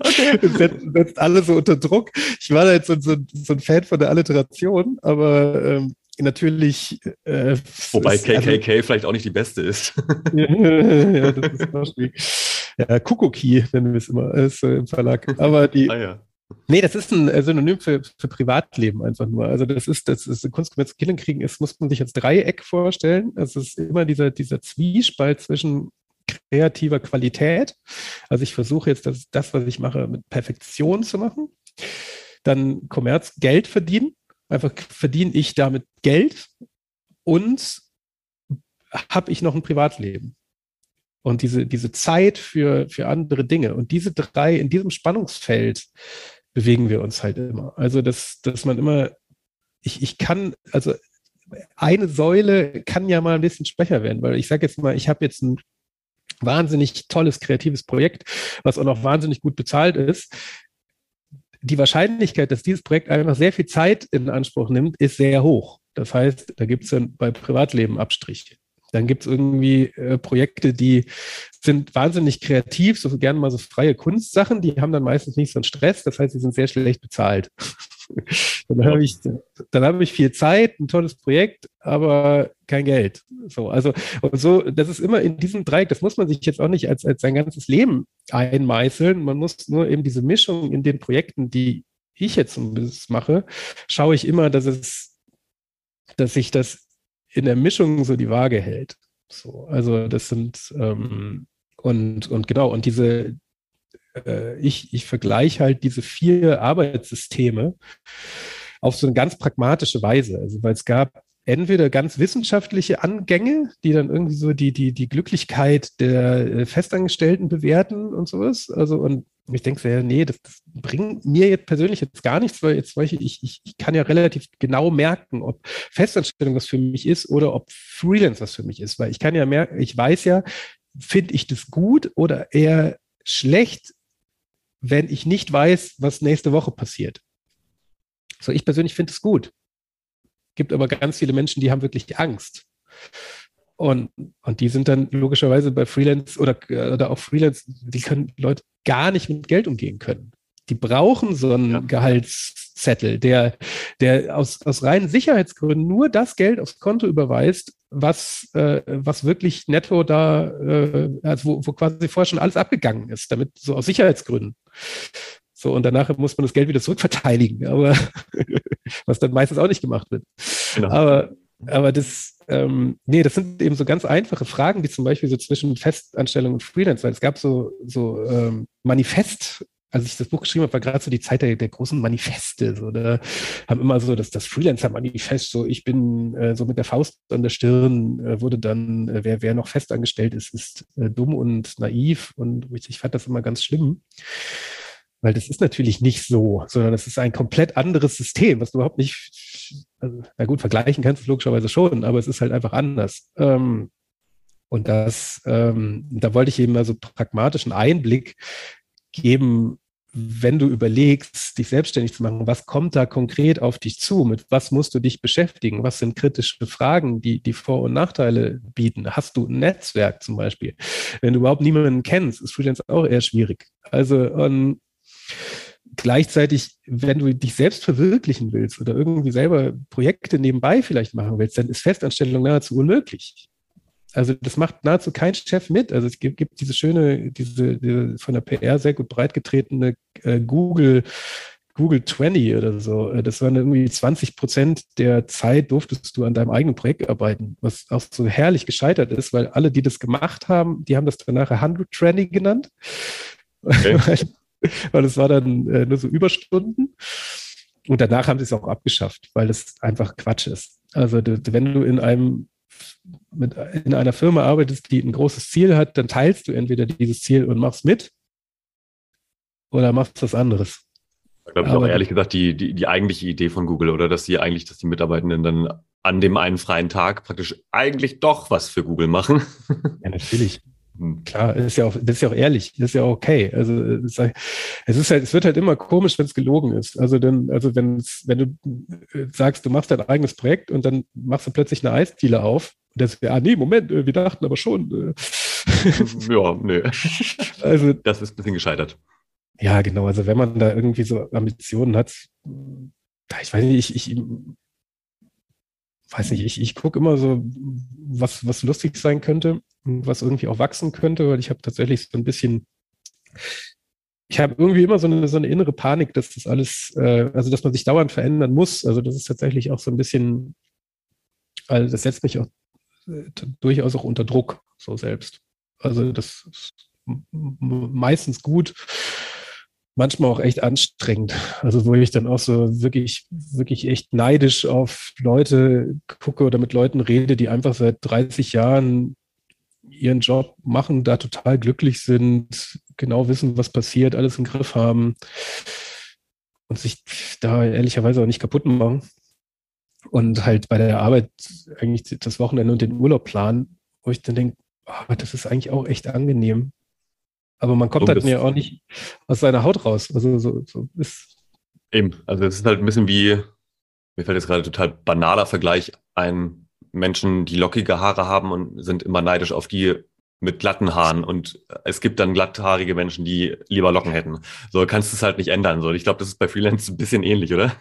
okay. Das setzt, setzt alle so unter Druck. Ich war da jetzt so, so, so ein Fan von der Alliteration, aber ähm, natürlich. Äh, Wobei KKK also, vielleicht auch nicht die beste ist. ja, das ist. Ja, Kuckucki nennen wir es immer, ist äh, im Verlag. Aber die. Ah, ja. Nee, das ist ein äh, Synonym für, für Privatleben einfach nur. Also das ist, das ist Kunstgemäß Killen ist, muss man sich als Dreieck vorstellen. Es ist immer dieser, dieser Zwiespalt zwischen kreativer Qualität. Also ich versuche jetzt das, das, was ich mache, mit Perfektion zu machen. Dann Kommerz, Geld verdienen. Einfach verdiene ich damit Geld und habe ich noch ein Privatleben und diese, diese Zeit für, für andere Dinge. Und diese drei, in diesem Spannungsfeld bewegen wir uns halt immer. Also, dass, dass man immer, ich, ich kann, also eine Säule kann ja mal ein bisschen schwächer werden, weil ich sage jetzt mal, ich habe jetzt ein wahnsinnig tolles kreatives Projekt, was auch noch wahnsinnig gut bezahlt ist. Die Wahrscheinlichkeit, dass dieses Projekt einfach sehr viel Zeit in Anspruch nimmt, ist sehr hoch. Das heißt, da gibt es dann bei Privatleben Abstriche. Dann gibt es irgendwie äh, Projekte, die sind wahnsinnig kreativ, so gerne mal so freie Kunstsachen, die haben dann meistens nicht so einen Stress, das heißt, sie sind sehr schlecht bezahlt. dann habe ich, dann ich viel Zeit, ein tolles Projekt, aber kein Geld. So, also, und so, das ist immer in diesem Dreieck, das muss man sich jetzt auch nicht als, als sein ganzes Leben einmeißeln. Man muss nur eben diese Mischung in den Projekten, die ich jetzt bisschen mache, schaue ich immer, dass es, dass sich das in der Mischung so die Waage hält. So, also das sind ähm, und, und genau, und diese, äh, ich, ich vergleiche halt diese vier Arbeitssysteme auf so eine ganz pragmatische Weise. Also weil es gab entweder ganz wissenschaftliche Angänge, die dann irgendwie so die, die, die Glücklichkeit der äh, Festangestellten bewerten und sowas. Also, und ich denke ja, nee, das, das, bringt mir jetzt persönlich jetzt gar nichts, weil jetzt ich, ich, ich kann ja relativ genau merken, ob Festanstellung was für mich ist oder ob Freelance was für mich ist, weil ich kann ja merken, ich weiß ja, finde ich das gut oder eher schlecht, wenn ich nicht weiß, was nächste Woche passiert. So, ich persönlich finde es gut gibt aber ganz viele Menschen, die haben wirklich Angst. Und, und die sind dann logischerweise bei Freelance oder, oder auch Freelance, die können Leute gar nicht mit Geld umgehen können. Die brauchen so einen ja. Gehaltszettel, der, der aus, aus reinen Sicherheitsgründen nur das Geld aufs Konto überweist, was, äh, was wirklich netto da, äh, also wo, wo quasi vorher schon alles abgegangen ist, damit so aus Sicherheitsgründen. So, und danach muss man das Geld wieder zurückverteidigen, aber was dann meistens auch nicht gemacht wird. Genau. Aber, aber das, ähm, nee, das sind eben so ganz einfache Fragen, wie zum Beispiel so zwischen Festanstellung und Freelance, weil es gab so, so ähm, Manifest, als ich das Buch geschrieben habe, war gerade so die Zeit der, der großen Manifeste. So, da haben immer so das, das Freelancer-Manifest, so ich bin äh, so mit der Faust an der Stirn, äh, wurde dann, äh, wer, wer noch festangestellt ist, ist äh, dumm und naiv. Und ich, ich fand das immer ganz schlimm. Weil das ist natürlich nicht so, sondern es ist ein komplett anderes System, was du überhaupt nicht, also, na gut, vergleichen kannst du logischerweise schon, aber es ist halt einfach anders. Ähm, und das, ähm, da wollte ich eben mal so pragmatischen Einblick geben, wenn du überlegst, dich selbstständig zu machen, was kommt da konkret auf dich zu? Mit was musst du dich beschäftigen? Was sind kritische Fragen, die, die Vor- und Nachteile bieten? Hast du ein Netzwerk zum Beispiel? Wenn du überhaupt niemanden kennst, ist Freelance auch eher schwierig. Also, um, Gleichzeitig, wenn du dich selbst verwirklichen willst oder irgendwie selber Projekte nebenbei vielleicht machen willst, dann ist Festanstellung nahezu unmöglich. Also das macht nahezu kein Chef mit. Also es gibt, gibt diese schöne, diese, diese, von der PR sehr gut breitgetretene äh, Google Google 20 oder so. Äh, das waren irgendwie 20 Prozent der Zeit durftest du an deinem eigenen Projekt arbeiten, was auch so herrlich gescheitert ist, weil alle, die das gemacht haben, die haben das danach 100 20 genannt. Okay. weil es war dann äh, nur so Überstunden. Und danach haben sie es auch abgeschafft, weil es einfach Quatsch ist. Also wenn du in einem mit, in einer Firma arbeitest, die ein großes Ziel hat, dann teilst du entweder dieses Ziel und machst mit oder machst was anderes. Ich glaube ich auch ehrlich gesagt die, die, die eigentliche Idee von Google, oder dass sie eigentlich, dass die Mitarbeitenden dann an dem einen freien Tag praktisch eigentlich doch was für Google machen. Ja, natürlich. Hm, klar, ist ja auch, das ist ja auch ehrlich, das ist ja okay. Also es ist halt, es wird halt immer komisch, wenn es gelogen ist. Also dann, also wenn wenn du äh, sagst, du machst dein eigenes Projekt und dann machst du plötzlich eine Eisdiele auf und das, ja, nee, Moment, äh, wir dachten aber schon. Äh. ja, nee. Also das ist ein bisschen gescheitert. Ja, genau. Also wenn man da irgendwie so Ambitionen hat, ich weiß nicht, ich, ich weiß nicht, ich, ich gucke immer so, was, was lustig sein könnte was irgendwie auch wachsen könnte, weil ich habe tatsächlich so ein bisschen, ich habe irgendwie immer so eine, so eine innere Panik, dass das alles, äh, also dass man sich dauernd verändern muss. Also das ist tatsächlich auch so ein bisschen, also das setzt mich auch äh, durchaus auch unter Druck, so selbst. Also das ist meistens gut, manchmal auch echt anstrengend. Also wo ich dann auch so wirklich, wirklich echt neidisch auf Leute gucke oder mit Leuten rede, die einfach seit 30 Jahren ihren Job machen, da total glücklich sind, genau wissen, was passiert, alles im Griff haben und sich da ehrlicherweise auch nicht kaputt machen. und halt bei der Arbeit eigentlich das Wochenende und den Urlaub planen, wo ich dann denke, oh, das ist eigentlich auch echt angenehm. Aber man kommt halt mir auch nicht aus seiner Haut raus. Also so, so ist. Eben, also es ist halt ein bisschen wie, mir fällt jetzt gerade total banaler Vergleich ein, Menschen, die lockige Haare haben und sind immer neidisch auf die mit glatten Haaren und es gibt dann glatthaarige Menschen, die lieber Locken hätten. So kannst du es halt nicht ändern. So, ich glaube, das ist bei Freelance ein bisschen ähnlich, oder?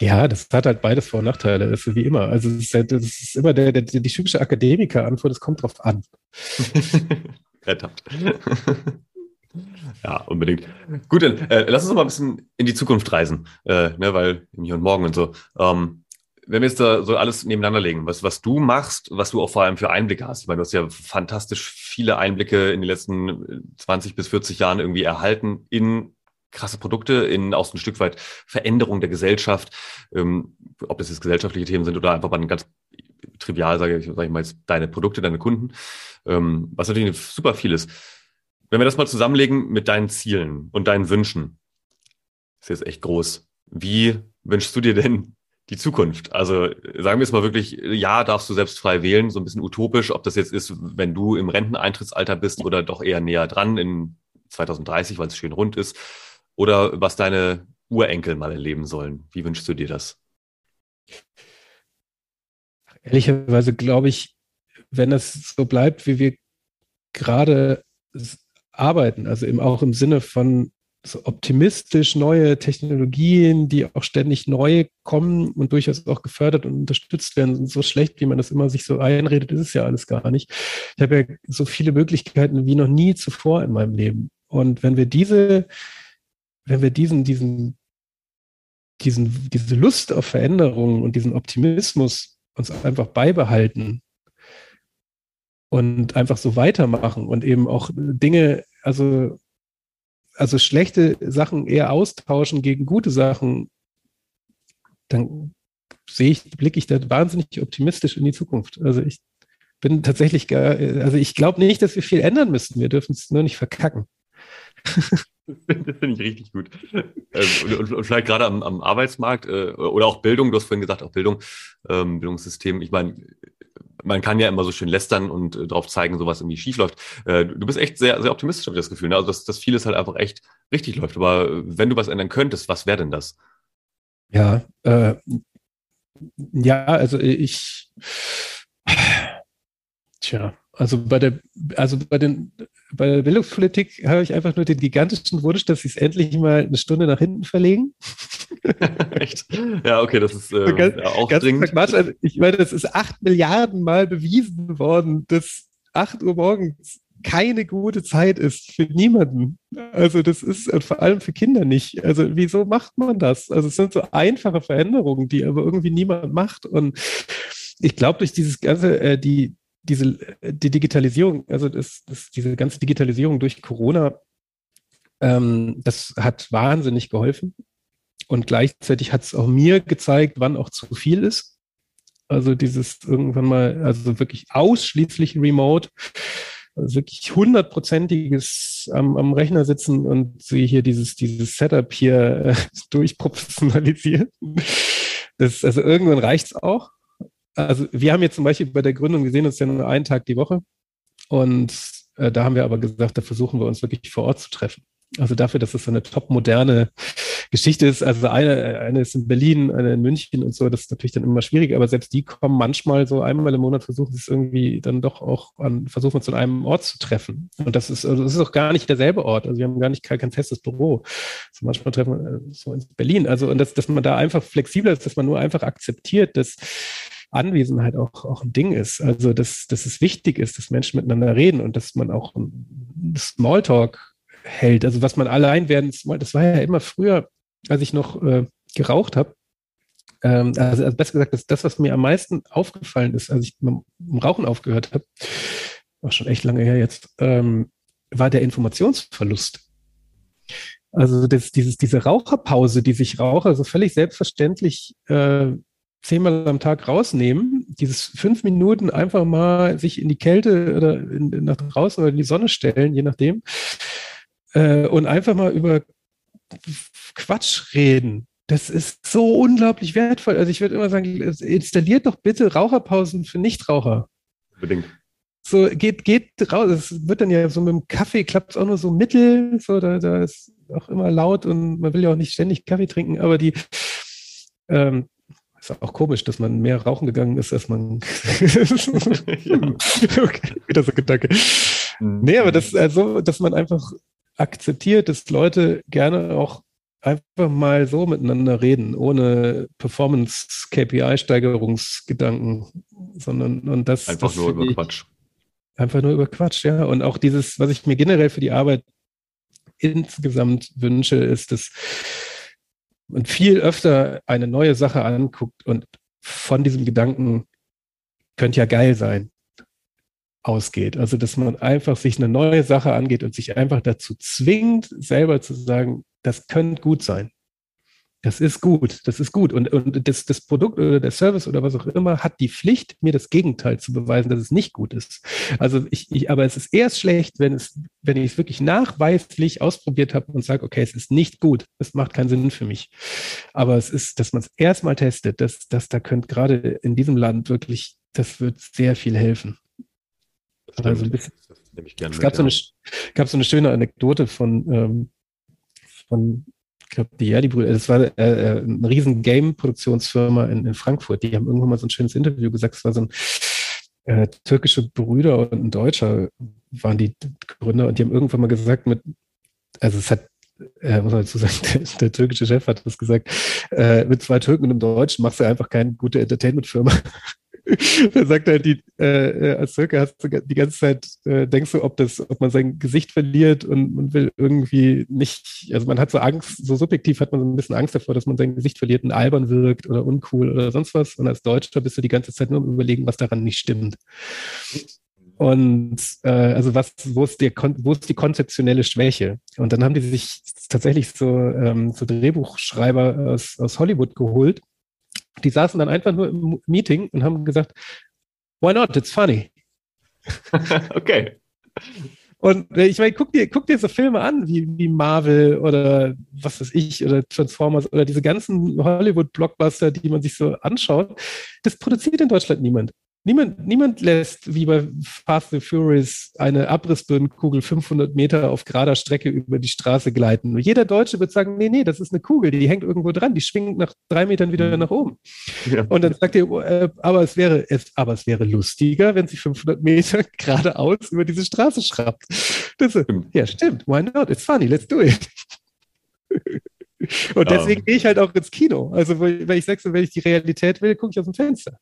Ja, das hat halt beides Vor- und Nachteile. Das ist wie immer. Also es ist, halt, das ist immer der, der, die typische Akademiker-Antwort, es kommt drauf an. Ertappt. ja, unbedingt. Gut, dann äh, lass uns mal ein bisschen in die Zukunft reisen, äh, ne, weil Hier und Morgen und so. Ähm, wenn wir jetzt da so alles nebeneinander legen, was, was du machst, was du auch vor allem für Einblicke hast. Ich meine, du hast ja fantastisch viele Einblicke in den letzten 20 bis 40 Jahren irgendwie erhalten in krasse Produkte, in auch so ein Stück weit Veränderung der Gesellschaft, ähm, ob das jetzt gesellschaftliche Themen sind oder einfach mal ein ganz trivial, sage ich, sag ich mal jetzt, deine Produkte, deine Kunden, ähm, was natürlich super viel ist. Wenn wir das mal zusammenlegen mit deinen Zielen und deinen Wünschen, ist jetzt echt groß. Wie wünschst du dir denn die Zukunft. Also sagen wir es mal wirklich, ja, darfst du selbst frei wählen, so ein bisschen utopisch, ob das jetzt ist, wenn du im Renteneintrittsalter bist oder doch eher näher dran in 2030, weil es schön rund ist, oder was deine Urenkel mal erleben sollen. Wie wünschst du dir das? Ehrlicherweise glaube ich, wenn es so bleibt, wie wir gerade arbeiten, also eben auch im Sinne von so optimistisch neue Technologien, die auch ständig neu kommen und durchaus auch gefördert und unterstützt werden. So schlecht, wie man das immer sich so einredet, ist es ja alles gar nicht. Ich habe ja so viele Möglichkeiten wie noch nie zuvor in meinem Leben. Und wenn wir diese, wenn wir diesen, diesen, diesen, diese Lust auf Veränderung und diesen Optimismus uns einfach beibehalten und einfach so weitermachen und eben auch Dinge, also also schlechte Sachen eher austauschen gegen gute Sachen, dann sehe ich, blicke ich da wahnsinnig optimistisch in die Zukunft. Also ich bin tatsächlich, also ich glaube nicht, dass wir viel ändern müssen. Wir dürfen es nur nicht verkacken. Das finde ich richtig gut. Ähm, und, und, vielleicht gerade am, am Arbeitsmarkt äh, oder auch Bildung, du hast vorhin gesagt, auch Bildung, ähm, Bildungssystem. Ich meine, man kann ja immer so schön lästern und äh, darauf zeigen, sowas irgendwie schief läuft. Äh, du bist echt sehr, sehr optimistisch, habe ich das Gefühl. Ne? Also, dass, dass vieles halt einfach echt richtig läuft. Aber wenn du was ändern könntest, was wäre denn das? Ja, äh, ja, also ich, tja, also bei der, also bei den, bei der Bildungspolitik habe ich einfach nur den gigantischen Wunsch, dass sie es endlich mal eine Stunde nach hinten verlegen. Echt? Ja, okay, das ist äh, ganz, ja, auch ganz dringend. Also ich meine, das ist acht Milliarden Mal bewiesen worden, dass acht Uhr morgens keine gute Zeit ist für niemanden. Also das ist vor allem für Kinder nicht. Also wieso macht man das? Also es sind so einfache Veränderungen, die aber irgendwie niemand macht. Und ich glaube, durch dieses ganze, äh, die, diese die Digitalisierung, also das, das, diese ganze Digitalisierung durch Corona, ähm, das hat wahnsinnig geholfen. Und gleichzeitig hat es auch mir gezeigt, wann auch zu viel ist. Also dieses irgendwann mal, also wirklich ausschließlich remote, also wirklich hundertprozentiges am, am Rechner sitzen und sie hier dieses, dieses Setup hier äh, durchprofessionalisieren. Das, also irgendwann reicht's auch. Also wir haben jetzt zum Beispiel bei der Gründung, wir sehen uns ja nur einen Tag die Woche. Und äh, da haben wir aber gesagt, da versuchen wir uns wirklich vor Ort zu treffen. Also dafür, dass es so eine top moderne Geschichte ist. Also eine, eine ist in Berlin, eine in München und so. Das ist natürlich dann immer schwierig, aber selbst die kommen manchmal so einmal im Monat, versuchen es irgendwie dann doch auch an, versuchen uns an einem Ort zu treffen. Und das ist, also das ist auch gar nicht derselbe Ort. Also wir haben gar nicht kein, kein festes Büro. Also manchmal treffen wir äh, so in Berlin. Also und das, dass man da einfach flexibler ist, dass man nur einfach akzeptiert, dass Anwesenheit auch, auch ein Ding ist. Also, dass, dass es wichtig ist, dass Menschen miteinander reden und dass man auch Smalltalk hält. Also, was man allein werden, das war ja immer früher, als ich noch äh, geraucht habe. Ähm, also, also, besser gesagt, das, das, was mir am meisten aufgefallen ist, als ich dem Rauchen aufgehört habe, war schon echt lange her jetzt, ähm, war der Informationsverlust. Also das, dieses, diese Raucherpause, die sich Raucher so völlig selbstverständlich äh, zehnmal am Tag rausnehmen, dieses fünf Minuten einfach mal sich in die Kälte oder in, nach draußen oder in die Sonne stellen, je nachdem, äh, und einfach mal über Quatsch reden. das ist so unglaublich wertvoll. Also ich würde immer sagen, installiert doch bitte Raucherpausen für Nichtraucher. Unbedingt. So, geht, geht raus. Es wird dann ja so mit dem Kaffee, klappt es auch nur so mittel. So, da, da ist auch immer laut und man will ja auch nicht ständig Kaffee trinken, aber die ähm, ist auch komisch, dass man mehr rauchen gegangen ist, als man. okay, wieder so Gedanke. Mhm. Nee, aber das, also, dass man einfach akzeptiert, dass Leute gerne auch einfach mal so miteinander reden, ohne Performance-KPI-Steigerungsgedanken, sondern und das. Einfach das nur über Quatsch. Einfach nur über Quatsch, ja. Und auch dieses, was ich mir generell für die Arbeit insgesamt wünsche, ist, dass man viel öfter eine neue Sache anguckt und von diesem Gedanken könnte ja geil sein ausgeht. Also, dass man einfach sich eine neue Sache angeht und sich einfach dazu zwingt, selber zu sagen, das könnte gut sein. Das ist gut, das ist gut. Und, und das, das Produkt oder der Service oder was auch immer hat die Pflicht, mir das Gegenteil zu beweisen, dass es nicht gut ist. Also ich, ich aber es ist erst schlecht, wenn es, wenn ich es wirklich nachweislich ausprobiert habe und sage, okay, es ist nicht gut, es macht keinen Sinn für mich. Aber es ist, dass man es erstmal testet, dass, dass da könnte gerade in diesem Land wirklich, das wird sehr viel helfen. Also ein bisschen, es gab, so eine, gab so eine schöne Anekdote von, ähm, von ich glaube, die Jerdi-Brüder, das war äh, äh, eine riesen Game-Produktionsfirma in, in Frankfurt. Die haben irgendwann mal so ein schönes Interview gesagt, es war so ein äh, türkische Brüder und ein Deutscher waren die Gründer und die haben irgendwann mal gesagt, mit, also es hat äh, muss man dazu sagen, der, der, türkische Chef hat das gesagt, äh, mit zwei Türken und einem Deutschen machst du einfach keine gute Entertainment-Firma. da sagt halt die, äh, als Türke hast du die ganze Zeit, äh, denkst du, ob das, ob man sein Gesicht verliert und man will irgendwie nicht, also man hat so Angst, so subjektiv hat man so ein bisschen Angst davor, dass man sein Gesicht verliert und albern wirkt oder uncool oder sonst was. Und als Deutscher bist du die ganze Zeit nur am überlegen, was daran nicht stimmt. Und äh, also was, wo ist, der, wo ist die konzeptionelle Schwäche? Und dann haben die sich tatsächlich so, ähm, so Drehbuchschreiber aus, aus Hollywood geholt, die saßen dann einfach nur im Meeting und haben gesagt, why not? It's funny. okay. Und äh, ich meine, guck dir, guck dir so Filme an, wie, wie Marvel oder was weiß ich, oder Transformers oder diese ganzen Hollywood-Blockbuster, die man sich so anschaut. Das produziert in Deutschland niemand. Niemand, niemand lässt, wie bei Fast and Furious, eine Abrissbirnenkugel 500 Meter auf gerader Strecke über die Straße gleiten. Jeder Deutsche wird sagen, nee, nee, das ist eine Kugel, die hängt irgendwo dran, die schwingt nach drei Metern wieder mhm. nach oben. Ja. Und dann sagt ihr, äh, aber, es wäre, es, aber es wäre lustiger, wenn sie 500 Meter geradeaus über diese Straße schraubt. Das ist, ja, stimmt. Why not? It's funny. Let's do it. Und deswegen um. gehe ich halt auch ins Kino. Also, weil ich sage, wenn ich die Realität will, gucke ich aus dem Fenster.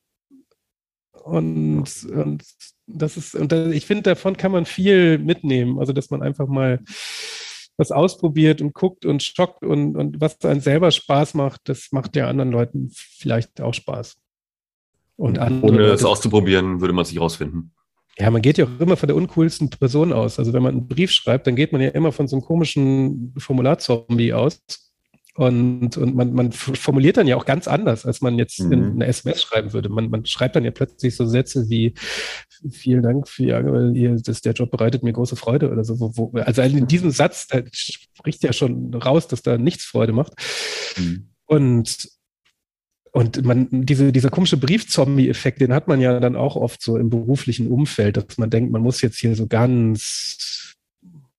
Und, und das ist, und ich finde, davon kann man viel mitnehmen. Also, dass man einfach mal was ausprobiert und guckt und schockt und, und was einem selber Spaß macht, das macht ja anderen Leuten vielleicht auch Spaß. Und Ohne es auszuprobieren, würde man sich rausfinden. Ja, man geht ja auch immer von der uncoolsten Person aus. Also wenn man einen Brief schreibt, dann geht man ja immer von so einem komischen Formularzombie aus. Und, und man, man formuliert dann ja auch ganz anders, als man jetzt mhm. in eine SMS schreiben würde. Man, man schreibt dann ja plötzlich so Sätze wie vielen Dank für Ihr, das, der Job bereitet mir große Freude oder so. Wo, wo, also in diesem Satz spricht ja schon raus, dass da nichts Freude macht. Mhm. Und und man, diese, dieser komische Briefzombie-Effekt, den hat man ja dann auch oft so im beruflichen Umfeld, dass man denkt, man muss jetzt hier so ganz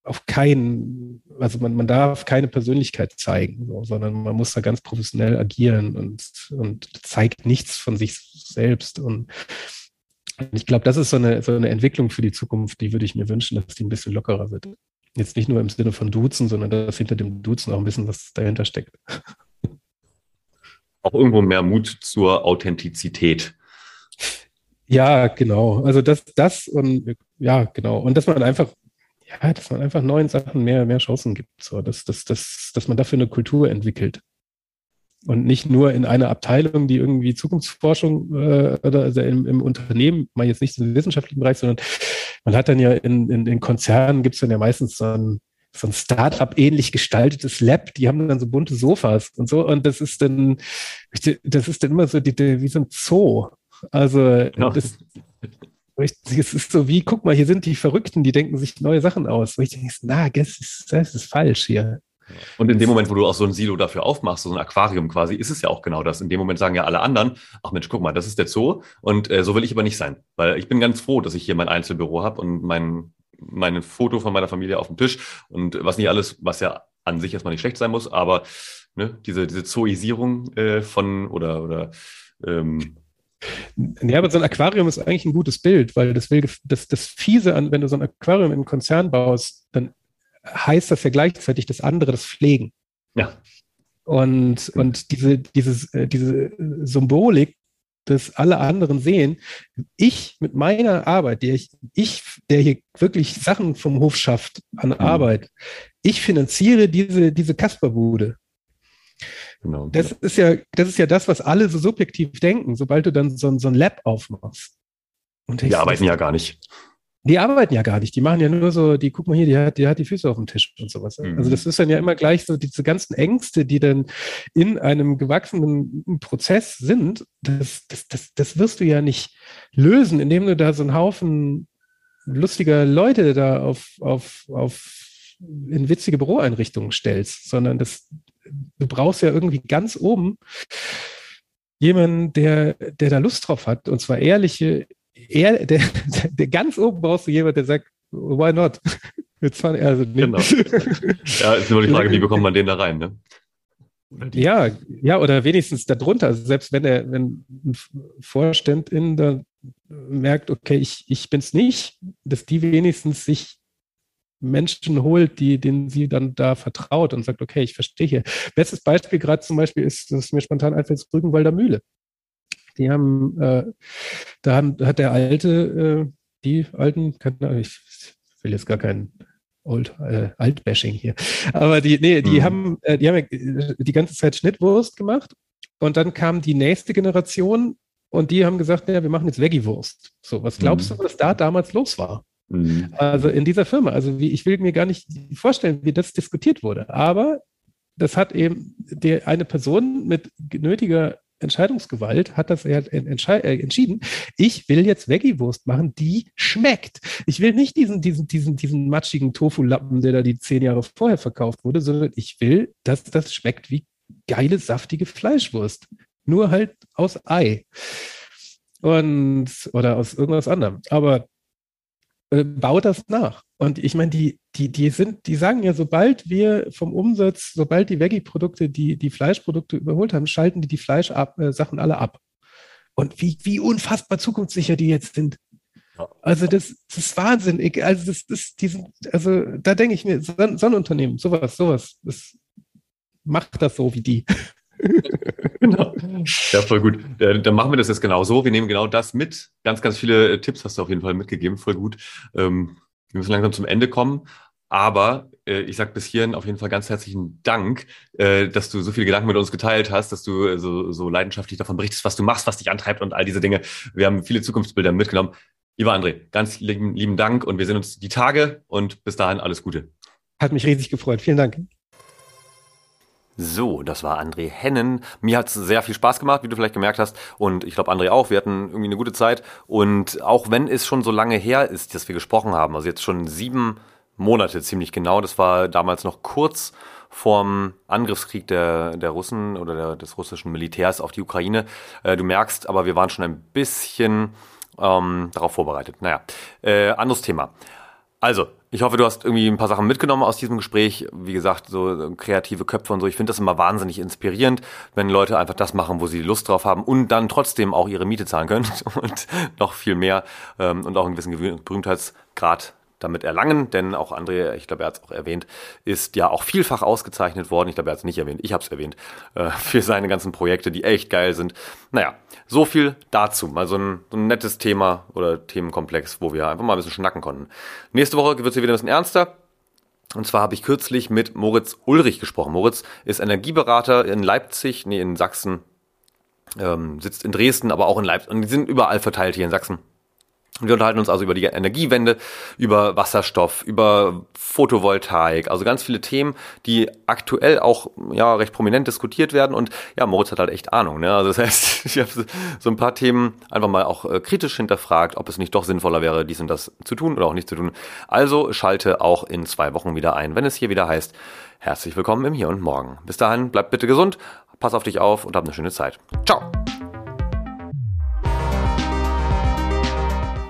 auf keinen, also man, man darf keine Persönlichkeit zeigen, so, sondern man muss da ganz professionell agieren und, und zeigt nichts von sich selbst. Und ich glaube, das ist so eine, so eine Entwicklung für die Zukunft, die würde ich mir wünschen, dass die ein bisschen lockerer wird. Jetzt nicht nur im Sinne von Duzen, sondern dass hinter dem Duzen auch ein bisschen was dahinter steckt. Auch irgendwo mehr Mut zur Authentizität. Ja, genau. Also das, das und ja, genau. Und dass man einfach ja, dass man einfach neuen Sachen mehr, mehr Chancen gibt, so, dass, dass, dass, dass man dafür eine Kultur entwickelt. Und nicht nur in einer Abteilung, die irgendwie Zukunftsforschung äh, oder also im, im Unternehmen, mal jetzt nicht im wissenschaftlichen Bereich, sondern man hat dann ja in, in, in Konzernen gibt es dann ja meistens so ein, so ein Start-up-ähnlich gestaltetes Lab, die haben dann so bunte Sofas und so. Und das ist dann, das ist dann immer so die, die, wie so ein Zoo. Also ja. das, es ist so wie, guck mal, hier sind die Verrückten, die denken sich neue Sachen aus. Wo ich denke, na, das ist, das ist falsch hier. Und in dem Moment, wo du auch so ein Silo dafür aufmachst, so ein Aquarium quasi, ist es ja auch genau das. In dem Moment sagen ja alle anderen, ach Mensch, guck mal, das ist der Zoo und äh, so will ich aber nicht sein. Weil ich bin ganz froh, dass ich hier mein Einzelbüro habe und mein, mein Foto von meiner Familie auf dem Tisch und was nicht alles, was ja an sich erstmal nicht schlecht sein muss, aber ne, diese, diese Zoisierung äh, von oder, oder ähm, ja, aber so ein Aquarium ist eigentlich ein gutes Bild, weil das will das, das Fiese an, wenn du so ein Aquarium im Konzern baust, dann heißt das ja gleichzeitig das andere, das Pflegen. Ja. Und, und diese, dieses, äh, diese Symbolik, dass alle anderen sehen, ich mit meiner Arbeit, der ich, ich, der hier wirklich Sachen vom Hof schafft an mhm. Arbeit, ich finanziere diese, diese Kasperbude. Genau. Das ist ja, das ist ja das, was alle so subjektiv denken, sobald du dann so, so ein Lab aufmachst. Und die arbeiten ja gar nicht. Die arbeiten ja gar nicht. Die machen ja nur so, die, guck mal hier, die hat, die hat die Füße auf dem Tisch und sowas. Mhm. Also das ist dann ja immer gleich so diese ganzen Ängste, die dann in einem gewachsenen Prozess sind. Das, das, das, das wirst du ja nicht lösen, indem du da so einen Haufen lustiger Leute da auf, auf, auf in witzige Büroeinrichtungen stellst, sondern das, du brauchst ja irgendwie ganz oben jemanden, der, der da Lust drauf hat, und zwar ehrliche, ehr, der, der ganz oben brauchst du jemanden, der sagt, why not? Jetzt fahren, also, nee. Genau. Ja, ist nur die Frage, wie bekommt man den da rein, ne? Ja, ja, oder wenigstens darunter. Also selbst wenn er, wenn ein Vorständin da merkt, okay, ich, ich bin's nicht, dass die wenigstens sich Menschen holt, die, denen sie dann da vertraut und sagt, okay, ich verstehe hier. Bestes Beispiel gerade zum Beispiel ist, das ist mir spontan einfällt, Rügenwalder Mühle. Die haben, äh, da haben, hat der alte, äh, die alten, keine ich will jetzt gar kein Old, äh, Altbashing hier, aber die, nee, die mhm. haben, äh, die haben die ganze Zeit Schnittwurst gemacht und dann kam die nächste Generation und die haben gesagt, ja, wir machen jetzt Veggie-Wurst. So, was glaubst mhm. du, was da damals los war? Mhm. Also in dieser Firma. Also wie, ich will mir gar nicht vorstellen, wie das diskutiert wurde. Aber das hat eben die, eine Person mit nötiger Entscheidungsgewalt hat das äh, entschieden. Ich will jetzt Veggie-Wurst machen, die schmeckt. Ich will nicht diesen, diesen, diesen, diesen matschigen Tofu-Lappen, der da die zehn Jahre vorher verkauft wurde, sondern ich will, dass das schmeckt wie geile, saftige Fleischwurst. Nur halt aus Ei. Und, oder aus irgendwas anderem. Aber äh, baut das nach. Und ich meine, die, die, die sind, die sagen ja, sobald wir vom Umsatz, sobald die Veggie-Produkte die, die Fleischprodukte überholt haben, schalten die die Fleischsachen äh, alle ab. Und wie, wie unfassbar zukunftssicher die jetzt sind. Also das, das ist Wahnsinn. Also das, das, die sind, also da denke ich mir, so, so ein Unternehmen, sowas, sowas, das macht das so wie die. genau. Ja, voll gut. Dann machen wir das jetzt genau so. Wir nehmen genau das mit. Ganz, ganz viele äh, Tipps hast du auf jeden Fall mitgegeben. Voll gut. Ähm, wir müssen langsam zum Ende kommen. Aber äh, ich sage bis hierhin auf jeden Fall ganz herzlichen Dank, äh, dass du so viele Gedanken mit uns geteilt hast, dass du äh, so, so leidenschaftlich davon berichtest, was du machst, was dich antreibt und all diese Dinge. Wir haben viele Zukunftsbilder mitgenommen. Lieber André, ganz lieben, lieben Dank und wir sehen uns die Tage und bis dahin alles Gute. Hat mich riesig gefreut. Vielen Dank. So, das war André Hennen. Mir hat es sehr viel Spaß gemacht, wie du vielleicht gemerkt hast. Und ich glaube, André auch. Wir hatten irgendwie eine gute Zeit. Und auch wenn es schon so lange her ist, dass wir gesprochen haben, also jetzt schon sieben Monate ziemlich genau, das war damals noch kurz vorm Angriffskrieg der, der Russen oder der, des russischen Militärs auf die Ukraine. Äh, du merkst, aber wir waren schon ein bisschen ähm, darauf vorbereitet. Naja, äh, anderes Thema. Also, ich hoffe, du hast irgendwie ein paar Sachen mitgenommen aus diesem Gespräch. Wie gesagt, so kreative Köpfe und so. Ich finde das immer wahnsinnig inspirierend, wenn Leute einfach das machen, wo sie Lust drauf haben und dann trotzdem auch ihre Miete zahlen können und noch viel mehr ähm, und auch einen gewissen Berühmtheitsgrad damit erlangen, denn auch André, ich glaube, er hat es auch erwähnt, ist ja auch vielfach ausgezeichnet worden. Ich glaube, er hat es nicht erwähnt, ich habe es erwähnt, äh, für seine ganzen Projekte, die echt geil sind. Naja, so viel dazu. Mal so ein, so ein nettes Thema oder Themenkomplex, wo wir einfach mal ein bisschen schnacken konnten. Nächste Woche wird es wieder ein bisschen ernster. Und zwar habe ich kürzlich mit Moritz Ulrich gesprochen. Moritz ist Energieberater in Leipzig, nee, in Sachsen, ähm, sitzt in Dresden, aber auch in Leipzig. Und die sind überall verteilt hier in Sachsen Wir unterhalten uns also über die Energiewende, über Wasserstoff, über Photovoltaik, also ganz viele Themen, die aktuell auch ja recht prominent diskutiert werden. Und ja, Moritz hat halt echt Ahnung. Ne? Also das heißt, ich habe so ein paar Themen einfach mal auch äh, kritisch hinterfragt, ob es nicht doch sinnvoller wäre, dies und das zu tun oder auch nicht zu tun. Also schalte auch in zwei Wochen wieder ein, wenn es hier wieder heißt, herzlich willkommen im Hier und Morgen. Bis dahin, bleib bitte gesund, pass auf dich auf und hab eine schöne Zeit. Ciao!